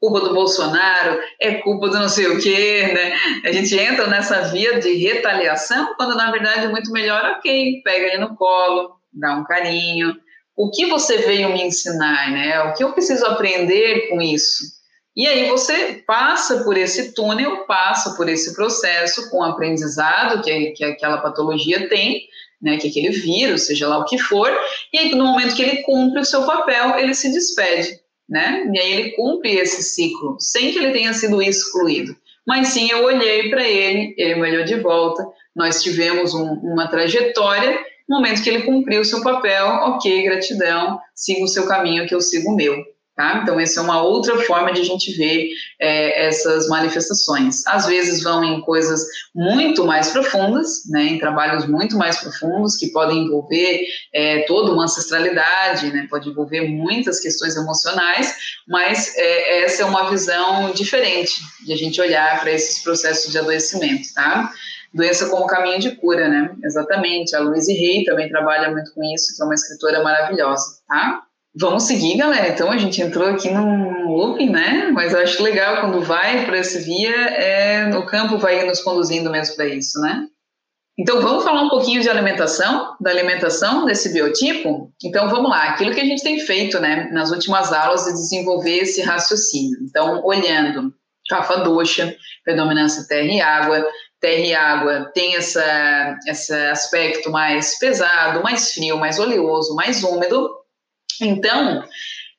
culpa do Bolsonaro, é culpa do não sei o quê, né? A gente entra nessa via de retaliação, quando na verdade é muito melhor, ok, pega ele no colo, dá um carinho, o que você veio me ensinar, né? O que eu preciso aprender com isso? E aí você passa por esse túnel, passa por esse processo com o aprendizado que, que aquela patologia tem, né, que aquele vírus, seja lá o que for, e aí no momento que ele cumpre o seu papel, ele se despede, né? E aí ele cumpre esse ciclo, sem que ele tenha sido excluído. Mas sim, eu olhei para ele, ele me olhou de volta, nós tivemos um, uma trajetória no momento que ele cumpriu o seu papel, ok, gratidão, siga o seu caminho que eu sigo o meu. Tá? Então, essa é uma outra forma de a gente ver é, essas manifestações. Às vezes vão em coisas muito mais profundas, né, em trabalhos muito mais profundos, que podem envolver é, toda uma ancestralidade, né, pode envolver muitas questões emocionais, mas é, essa é uma visão diferente de a gente olhar para esses processos de adoecimento. Tá? Doença como caminho de cura, né? Exatamente. A Louise Rey também trabalha muito com isso, que é uma escritora maravilhosa, tá? Vamos seguir, galera. Então a gente entrou aqui num looping, né? Mas eu acho legal quando vai para esse via, é, o campo vai nos conduzindo mesmo para isso, né? Então vamos falar um pouquinho de alimentação, da alimentação desse biotipo. Então vamos lá, aquilo que a gente tem feito, né, nas últimas aulas de desenvolver esse raciocínio. Então olhando cafa doxa, predominância terra e água, terra e água tem essa, esse aspecto mais pesado, mais frio, mais oleoso, mais úmido. Então,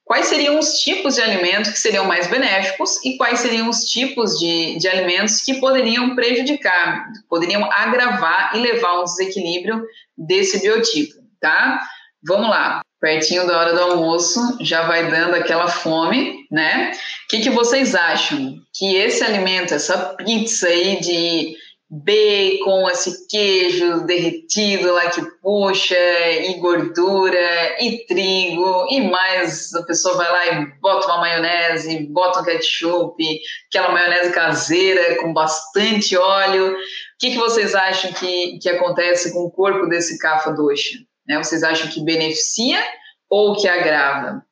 quais seriam os tipos de alimentos que seriam mais benéficos e quais seriam os tipos de, de alimentos que poderiam prejudicar, poderiam agravar e levar a um desequilíbrio desse biotipo, tá? Vamos lá, pertinho da hora do almoço, já vai dando aquela fome, né? O que, que vocês acham? Que esse alimento, essa pizza aí de bacon, esse queijo derretido lá que puxa, e gordura, e trigo, e mais a pessoa vai lá e bota uma maionese, bota um ketchup, aquela maionese caseira com bastante óleo. O que, que vocês acham que, que acontece com o corpo desse cafa doxa? Né? Vocês acham que beneficia ou que agrava?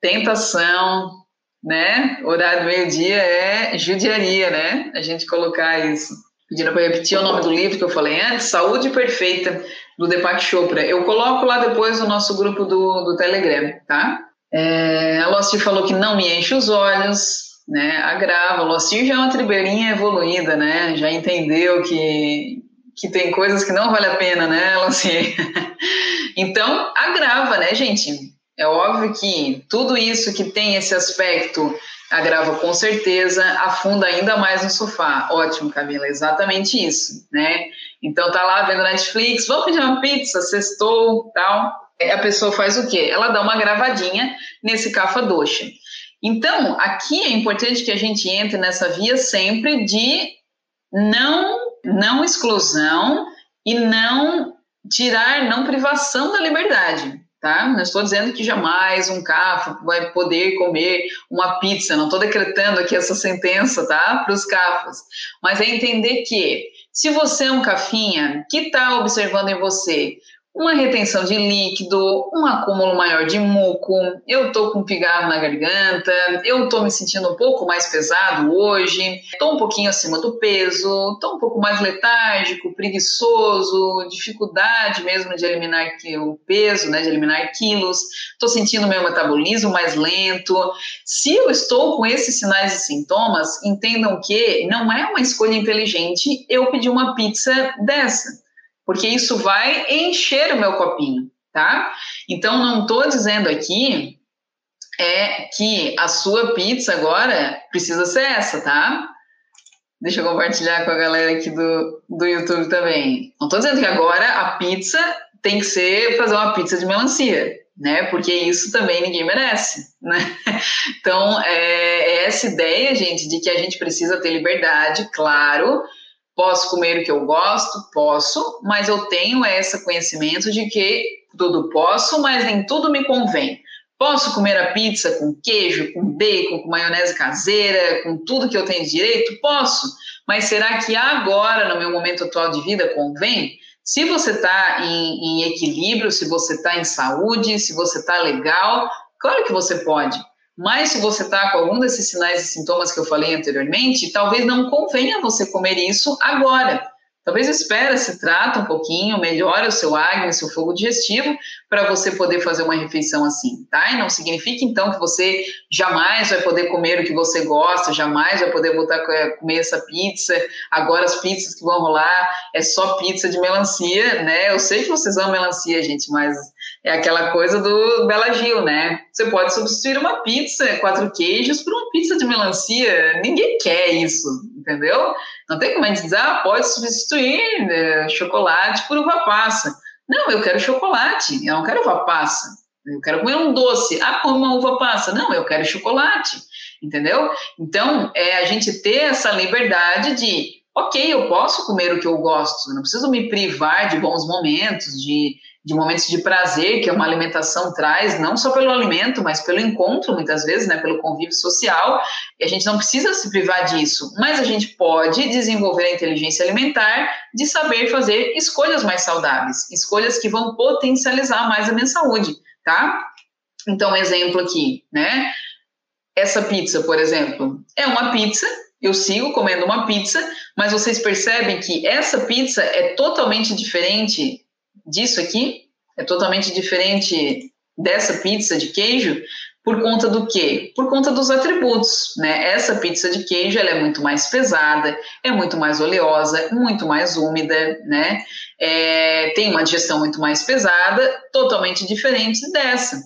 Tentação, né? Horário do meio-dia é judiaria, né? A gente colocar isso pedindo para repetir o nome do livro que eu falei antes, Saúde Perfeita, do Deepak Chopra. Eu coloco lá depois no nosso grupo do, do Telegram, tá? É, a Locir falou que não me enche os olhos, né? Agrava. A Locir já é uma tribeirinha evoluída, né? Já entendeu que, que tem coisas que não vale a pena, né, Locir? *laughs* então, agrava, né, gente? É óbvio que tudo isso que tem esse aspecto agrava com certeza, afunda ainda mais no sofá. Ótimo, Camila, exatamente isso, né? Então tá lá vendo Netflix, vamos pedir uma pizza, sextou, tal. A pessoa faz o quê? Ela dá uma gravadinha nesse cafa doxa. Então, aqui é importante que a gente entre nessa via sempre de não, não exclusão e não tirar, não privação da liberdade tá? Não estou dizendo que jamais um CAFA vai poder comer uma pizza, não estou decretando aqui essa sentença, tá? Para os CAFAs, mas é entender que se você é um cafinha que está observando em você uma retenção de líquido, um acúmulo maior de muco, eu tô com pigarro na garganta, eu tô me sentindo um pouco mais pesado hoje, tô um pouquinho acima do peso, tô um pouco mais letárgico, preguiçoso, dificuldade mesmo de eliminar o peso, né, de eliminar quilos, tô sentindo meu metabolismo mais lento. Se eu estou com esses sinais e sintomas, entendam que não é uma escolha inteligente eu pedir uma pizza dessa porque isso vai encher o meu copinho, tá? Então, não estou dizendo aqui é que a sua pizza agora precisa ser essa, tá? Deixa eu compartilhar com a galera aqui do, do YouTube também. Não estou dizendo que agora a pizza tem que ser fazer uma pizza de melancia, né? Porque isso também ninguém merece, *laughs* né? Então, é, é essa ideia, gente, de que a gente precisa ter liberdade, claro, Posso comer o que eu gosto? Posso, mas eu tenho esse conhecimento de que tudo posso, mas nem tudo me convém. Posso comer a pizza com queijo, com bacon, com maionese caseira, com tudo que eu tenho direito? Posso, mas será que agora, no meu momento atual de vida, convém? Se você está em, em equilíbrio, se você está em saúde, se você está legal, claro que você pode. Mas se você está com algum desses sinais e sintomas que eu falei anteriormente, talvez não convenha você comer isso agora. Talvez espera, se trata um pouquinho, melhora o seu acne, o seu fogo digestivo, para você poder fazer uma refeição assim, tá? E não significa, então, que você jamais vai poder comer o que você gosta, jamais vai poder voltar a comer essa pizza. Agora, as pizzas que vão rolar é só pizza de melancia, né? Eu sei que vocês amam melancia, gente, mas é aquela coisa do Bela Gil, né? Você pode substituir uma pizza, quatro queijos, por uma pizza de melancia. Ninguém quer isso, entendeu? Não tem como a gente dizer, ah, pode substituir né, chocolate por uva passa. Não, eu quero chocolate, eu não quero uva passa. Eu quero comer um doce. Ah, como uma uva passa. Não, eu quero chocolate, entendeu? Então, é a gente ter essa liberdade de, ok, eu posso comer o que eu gosto, eu não preciso me privar de bons momentos, de de momentos de prazer que uma alimentação traz, não só pelo alimento, mas pelo encontro, muitas vezes, né, pelo convívio social, e a gente não precisa se privar disso, mas a gente pode desenvolver a inteligência alimentar de saber fazer escolhas mais saudáveis, escolhas que vão potencializar mais a minha saúde, tá? Então, um exemplo aqui, né? Essa pizza, por exemplo, é uma pizza eu sigo comendo uma pizza, mas vocês percebem que essa pizza é totalmente diferente disso aqui, é totalmente diferente dessa pizza de queijo, por conta do quê? Por conta dos atributos, né? Essa pizza de queijo, ela é muito mais pesada, é muito mais oleosa, muito mais úmida, né? É, tem uma digestão muito mais pesada, totalmente diferente dessa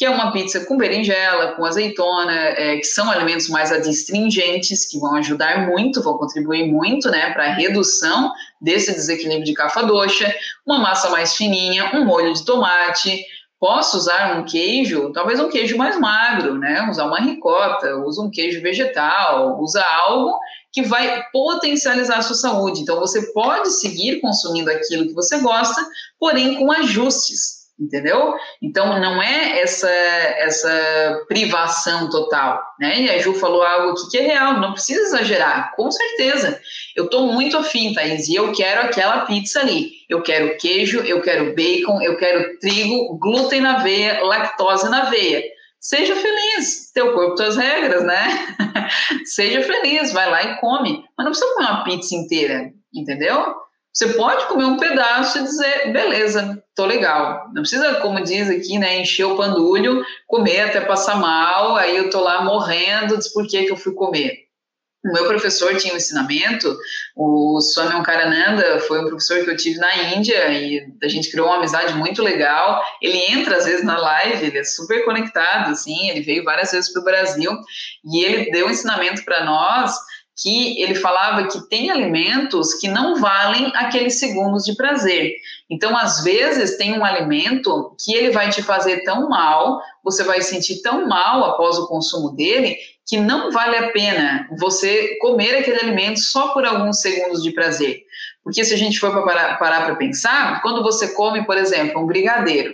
que é uma pizza com berinjela, com azeitona, é, que são alimentos mais adstringentes, que vão ajudar muito, vão contribuir muito né, para a redução desse desequilíbrio de capa-doxa, uma massa mais fininha, um molho de tomate. Posso usar um queijo, talvez um queijo mais magro, né? Usar uma ricota, usa um queijo vegetal, usa algo que vai potencializar a sua saúde. Então, você pode seguir consumindo aquilo que você gosta, porém com ajustes entendeu? Então não é essa essa privação total, né? E a Ju falou algo aqui que é real, não precisa exagerar, com certeza. Eu estou muito afim, Thaís, e eu quero aquela pizza ali. Eu quero queijo, eu quero bacon, eu quero trigo, glúten na veia, lactose na veia. Seja feliz, teu corpo, tuas regras, né? *laughs* Seja feliz, vai lá e come. Mas não precisa comer uma pizza inteira, entendeu? Você pode comer um pedaço e dizer, beleza, tô legal. Não precisa, como diz aqui, né, encher o pandulho, comer até passar mal, aí eu tô lá morrendo, diz por que, que eu fui comer. O meu professor tinha um ensinamento, o Swami Onkarananda foi um professor que eu tive na Índia e a gente criou uma amizade muito legal. Ele entra às vezes na live, ele é super conectado, assim, ele veio várias vezes para o Brasil e ele deu um ensinamento para nós que ele falava que tem alimentos que não valem aqueles segundos de prazer. Então, às vezes, tem um alimento que ele vai te fazer tão mal, você vai sentir tão mal após o consumo dele, que não vale a pena você comer aquele alimento só por alguns segundos de prazer. Porque se a gente for parar para pensar, quando você come, por exemplo, um brigadeiro,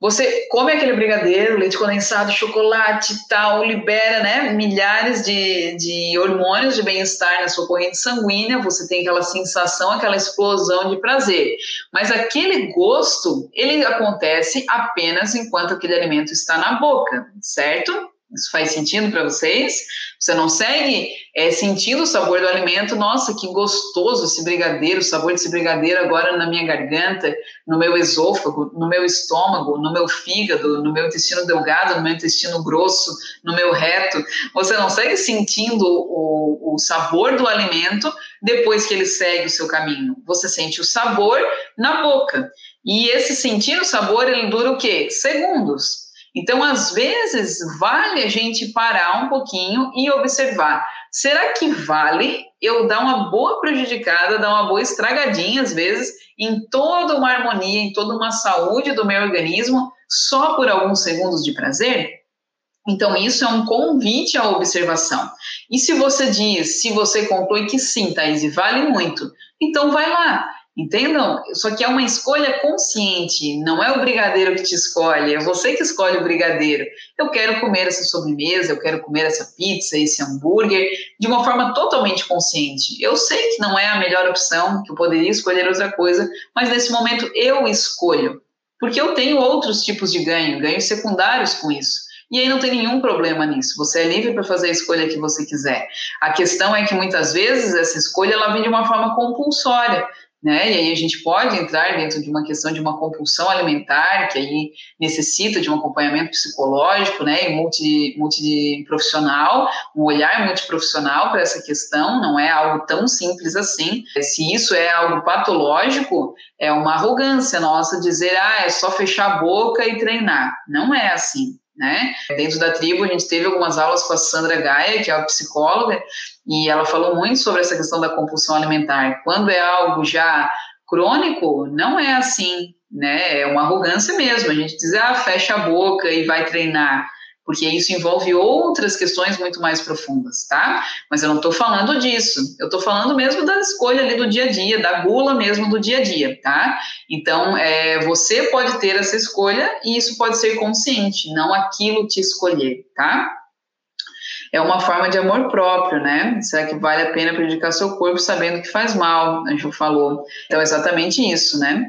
você come aquele brigadeiro, leite condensado, chocolate e tal, libera né, milhares de, de hormônios de bem-estar na sua corrente sanguínea, você tem aquela sensação, aquela explosão de prazer. Mas aquele gosto, ele acontece apenas enquanto aquele alimento está na boca, certo? Isso faz sentido para vocês? Você não segue é, sentindo o sabor do alimento? Nossa, que gostoso esse brigadeiro, o sabor desse brigadeiro agora na minha garganta, no meu esôfago, no meu estômago, no meu fígado, no meu intestino delgado, no meu intestino grosso, no meu reto. Você não segue sentindo o, o sabor do alimento depois que ele segue o seu caminho. Você sente o sabor na boca. E esse sentir o sabor, ele dura o quê? Segundos. Então, às vezes, vale a gente parar um pouquinho e observar. Será que vale eu dar uma boa prejudicada, dar uma boa estragadinha, às vezes, em toda uma harmonia, em toda uma saúde do meu organismo, só por alguns segundos de prazer? Então, isso é um convite à observação. E se você diz, se você conclui que sim, Thaís, vale muito, então vai lá, Entendam? Só que é uma escolha consciente, não é o brigadeiro que te escolhe, é você que escolhe o brigadeiro. Eu quero comer essa sobremesa, eu quero comer essa pizza, esse hambúrguer, de uma forma totalmente consciente. Eu sei que não é a melhor opção, que eu poderia escolher outra coisa, mas nesse momento eu escolho. Porque eu tenho outros tipos de ganho, ganhos secundários com isso. E aí não tem nenhum problema nisso. Você é livre para fazer a escolha que você quiser. A questão é que muitas vezes essa escolha ela vem de uma forma compulsória né? E aí a gente pode entrar dentro de uma questão de uma compulsão alimentar, que aí necessita de um acompanhamento psicológico, né? E multi, multiprofissional, um olhar multiprofissional para essa questão, não é algo tão simples assim. Se isso é algo patológico, é uma arrogância nossa dizer, ah, é só fechar a boca e treinar. Não é assim né? Dentro da tribo, a gente teve algumas aulas com a Sandra Gaia, que é a psicóloga, e ela falou muito sobre essa questão da compulsão alimentar. Quando é algo já crônico, não é assim, né? É uma arrogância mesmo. A gente diz, ah, fecha a boca e vai treinar porque isso envolve outras questões muito mais profundas, tá? Mas eu não estou falando disso, eu estou falando mesmo da escolha ali do dia a dia, da gula mesmo do dia a dia, tá? Então, é, você pode ter essa escolha e isso pode ser consciente, não aquilo te escolher, tá? É uma forma de amor próprio, né? Será que vale a pena prejudicar seu corpo sabendo que faz mal? A gente falou. Então, exatamente isso, né?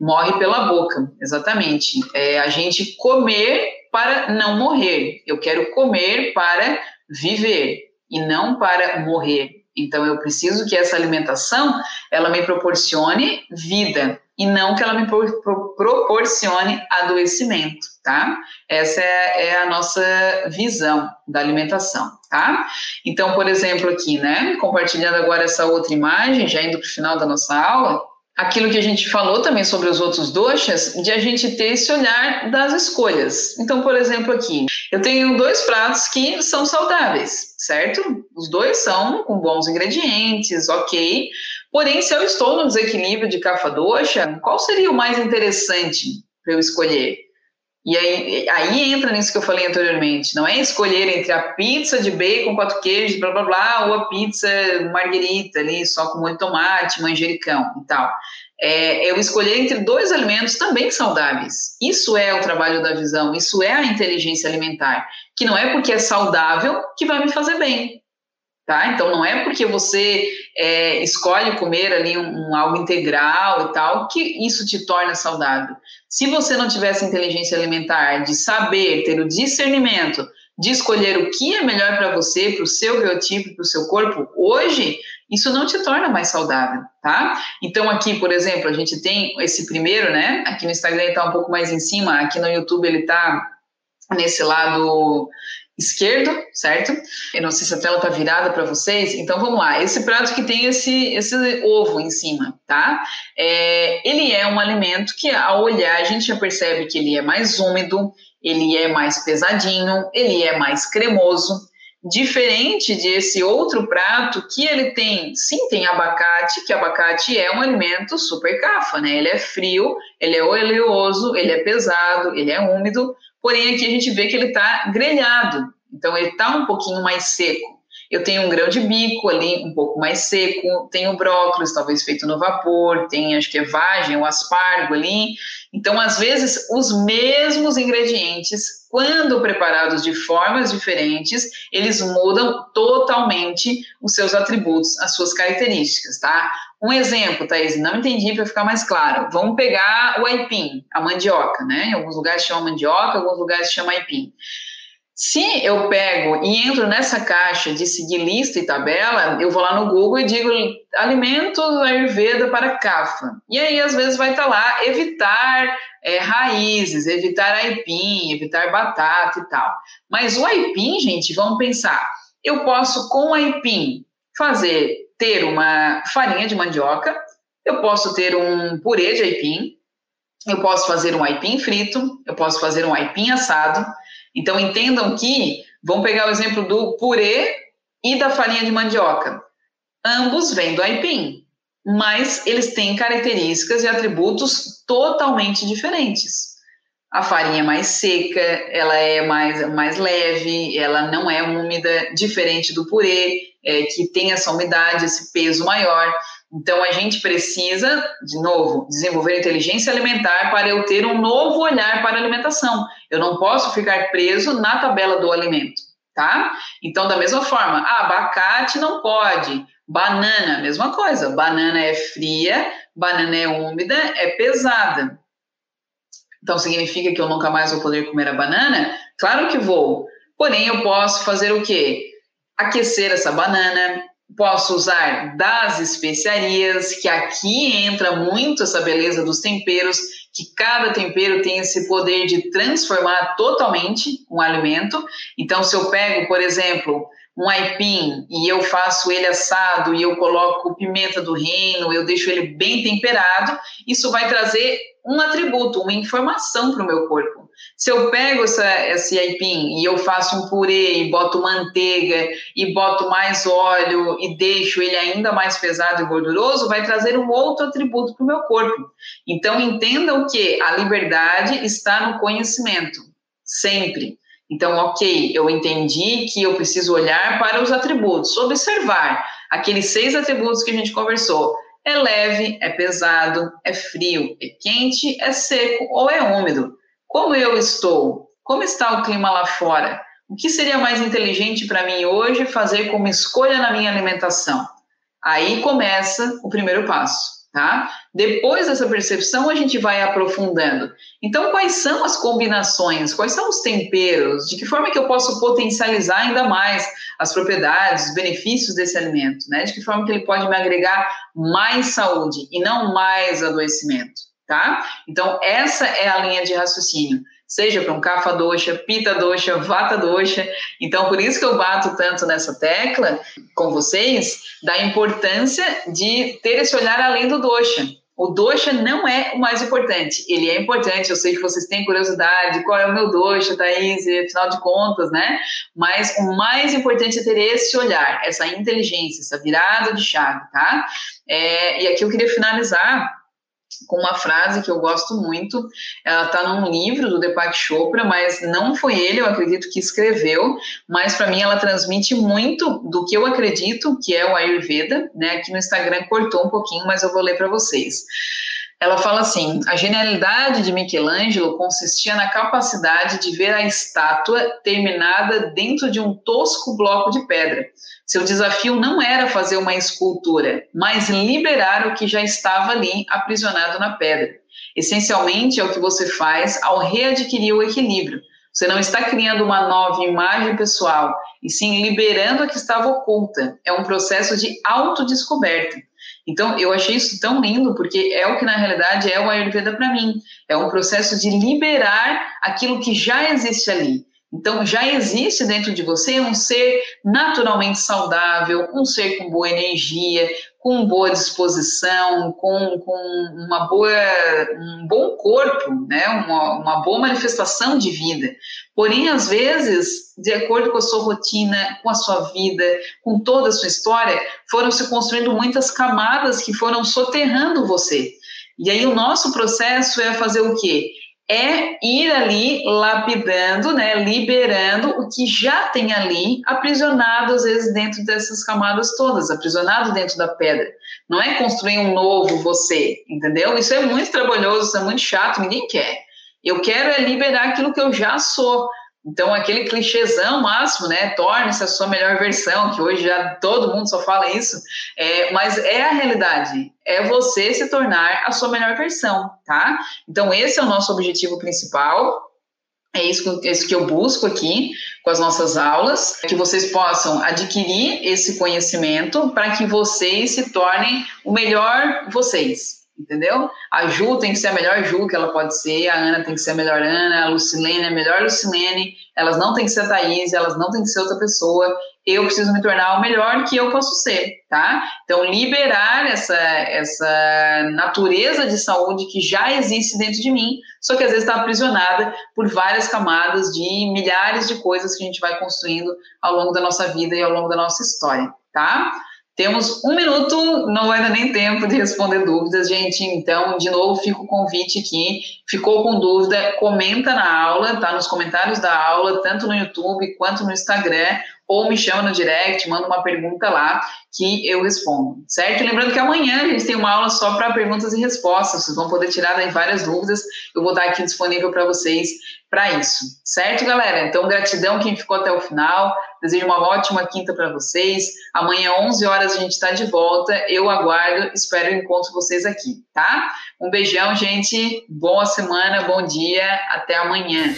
Morre pela boca, exatamente. É a gente comer para não morrer. Eu quero comer para viver e não para morrer. Então eu preciso que essa alimentação ela me proporcione vida e não que ela me pro, pro, proporcione adoecimento, tá? Essa é, é, a nossa visão da alimentação, tá? Então, por exemplo, aqui, né? Compartilhando agora essa outra imagem, já indo para o final da nossa aula, aquilo que a gente falou também sobre os outros doxas, de a gente ter esse olhar das escolhas. Então, por exemplo, aqui, eu tenho dois pratos que são saudáveis, certo? Os dois são com bons ingredientes, ok. Porém, se eu estou no desequilíbrio de cafa doxa, qual seria o mais interessante para eu escolher? E aí, aí entra nisso que eu falei anteriormente. Não é escolher entre a pizza de bacon, quatro queijos, blá blá blá, ou a pizza marguerita ali, só com muito tomate, manjericão e tal. É, eu escolher entre dois alimentos também saudáveis. Isso é o trabalho da visão, isso é a inteligência alimentar. Que não é porque é saudável que vai me fazer bem. Tá? Então não é porque você é, escolhe comer ali um, um, algo integral e tal que isso te torna saudável. Se você não tivesse inteligência alimentar de saber, ter o discernimento de escolher o que é melhor para você, para o seu biotipo, para o seu corpo, hoje, isso não te torna mais saudável, tá? Então aqui, por exemplo, a gente tem esse primeiro, né? Aqui no Instagram ele está um pouco mais em cima, aqui no YouTube ele está nesse lado esquerdo, certo? Eu não sei se a tela tá virada para vocês, então vamos lá. Esse prato que tem esse, esse ovo em cima, tá? É, ele é um alimento que, ao olhar, a gente já percebe que ele é mais úmido, ele é mais pesadinho, ele é mais cremoso. Diferente desse outro prato que ele tem, sim, tem abacate, que abacate é um alimento super cafa, né? Ele é frio, ele é oleoso, ele é pesado, ele é úmido, porém aqui a gente vê que ele está grelhado, então ele está um pouquinho mais seco. Eu tenho um grão de bico ali, um pouco mais seco, tenho brócolis, talvez feito no vapor, tem acho que é vagem, o aspargo ali. Então, às vezes, os mesmos ingredientes, quando preparados de formas diferentes, eles mudam totalmente os seus atributos, as suas características, tá? Um exemplo, Thaís, não entendi para ficar mais claro. Vamos pegar o aipim, a mandioca, né? Em alguns lugares chamam mandioca, em alguns lugares chamam aipim. Se eu pego e entro nessa caixa de seguir lista e tabela, eu vou lá no Google e digo alimentos Ayurveda para CAFA. E aí, às vezes, vai estar tá lá evitar é, raízes, evitar aipim, evitar batata e tal. Mas o aipim, gente, vamos pensar. Eu posso, com aipim, fazer, ter uma farinha de mandioca, eu posso ter um purê de aipim, eu posso fazer um aipim frito, eu posso fazer um aipim assado, então, entendam que, vamos pegar o exemplo do purê e da farinha de mandioca. Ambos vêm do aipim, mas eles têm características e atributos totalmente diferentes. A farinha é mais seca, ela é mais, mais leve, ela não é úmida, diferente do purê, é, que tem essa umidade, esse peso maior. Então, a gente precisa, de novo, desenvolver inteligência alimentar para eu ter um novo olhar para a alimentação. Eu não posso ficar preso na tabela do alimento, tá? Então, da mesma forma, ah, abacate não pode, banana, mesma coisa. Banana é fria, banana é úmida, é pesada. Então, significa que eu nunca mais vou poder comer a banana? Claro que vou. Porém, eu posso fazer o quê? Aquecer essa banana, Posso usar das especiarias, que aqui entra muito essa beleza dos temperos, que cada tempero tem esse poder de transformar totalmente um alimento. Então, se eu pego, por exemplo, um aipim e eu faço ele assado e eu coloco pimenta do reino, eu deixo ele bem temperado, isso vai trazer um atributo, uma informação para o meu corpo. Se eu pego essa, esse aipim e eu faço um purê e boto manteiga e boto mais óleo e deixo ele ainda mais pesado e gorduroso, vai trazer um outro atributo para o meu corpo. Então entendam que a liberdade está no conhecimento, sempre. Então, ok, eu entendi que eu preciso olhar para os atributos, observar aqueles seis atributos que a gente conversou. É leve, é pesado, é frio, é quente, é seco ou é úmido. Como eu estou? Como está o clima lá fora? O que seria mais inteligente para mim hoje fazer como escolha na minha alimentação? Aí começa o primeiro passo tá? Depois dessa percepção, a gente vai aprofundando. Então, quais são as combinações? Quais são os temperos? De que forma que eu posso potencializar ainda mais as propriedades, os benefícios desse alimento, né? De que forma que ele pode me agregar mais saúde e não mais adoecimento, tá? Então, essa é a linha de raciocínio seja para um kapha dosha, pita dosha, vata dosha. Então, por isso que eu bato tanto nessa tecla com vocês da importância de ter esse olhar além do dosha. O dosha não é o mais importante. Ele é importante, eu sei que vocês têm curiosidade, qual é o meu dosha, Thaís, afinal de contas, né? Mas o mais importante é ter esse olhar, essa inteligência, essa virada de chave, tá? É, e aqui eu queria finalizar com uma frase que eu gosto muito. Ela está num livro do Deepak Chopra, mas não foi ele, eu acredito, que escreveu, mas para mim ela transmite muito do que eu acredito que é o Ayurveda, né? Aqui no Instagram cortou um pouquinho, mas eu vou ler para vocês. Ela fala assim: a genialidade de Michelangelo consistia na capacidade de ver a estátua terminada dentro de um tosco bloco de pedra. Seu desafio não era fazer uma escultura, mas liberar o que já estava ali aprisionado na pedra. Essencialmente é o que você faz ao readquirir o equilíbrio. Você não está criando uma nova imagem pessoal, e sim liberando a que estava oculta. É um processo de autodescoberta. Então, eu achei isso tão lindo, porque é o que na realidade é o Ayurveda para mim. É um processo de liberar aquilo que já existe ali. Então, já existe dentro de você um ser naturalmente saudável, um ser com boa energia, com boa disposição, com, com uma boa, um bom corpo, né? uma, uma boa manifestação de vida. Porém, às vezes, de acordo com a sua rotina, com a sua vida, com toda a sua história, foram se construindo muitas camadas que foram soterrando você. E aí o nosso processo é fazer o quê? É ir ali lapidando, né, liberando o que já tem ali aprisionado às vezes dentro dessas camadas todas, aprisionado dentro da pedra. Não é construir um novo você, entendeu? Isso é muito trabalhoso, isso é muito chato, ninguém quer. Eu quero é liberar aquilo que eu já sou. Então, aquele clichêzão máximo, né? Torne-se a sua melhor versão, que hoje já todo mundo só fala isso, é, mas é a realidade. É você se tornar a sua melhor versão, tá? Então, esse é o nosso objetivo principal. É isso, isso que eu busco aqui com as nossas aulas, que vocês possam adquirir esse conhecimento para que vocês se tornem o melhor vocês, entendeu? A Ju tem que ser a melhor Ju que ela pode ser, a Ana tem que ser a melhor Ana, a Lucilene é a melhor Lucilene, elas não têm que ser a Thaís, elas não têm que ser outra pessoa, eu preciso me tornar o melhor que eu posso ser, tá? Então, liberar essa, essa natureza de saúde que já existe dentro de mim, só que às vezes está aprisionada por várias camadas de milhares de coisas que a gente vai construindo ao longo da nossa vida e ao longo da nossa história, tá? Temos um minuto, não vai dar nem tempo de responder dúvidas, gente. Então, de novo, fica o convite aqui. Ficou com dúvida? Comenta na aula, tá? Nos comentários da aula, tanto no YouTube quanto no Instagram, ou me chama no direct, manda uma pergunta lá que eu respondo, certo? Lembrando que amanhã a gente tem uma aula só para perguntas e respostas, vocês vão poder tirar várias dúvidas, eu vou estar aqui disponível para vocês para isso, certo, galera? Então, gratidão quem ficou até o final, desejo uma ótima quinta para vocês, amanhã, 11 horas, a gente está de volta, eu aguardo, espero encontro vocês aqui, tá? Um beijão, gente, boa semana, bom dia, até amanhã.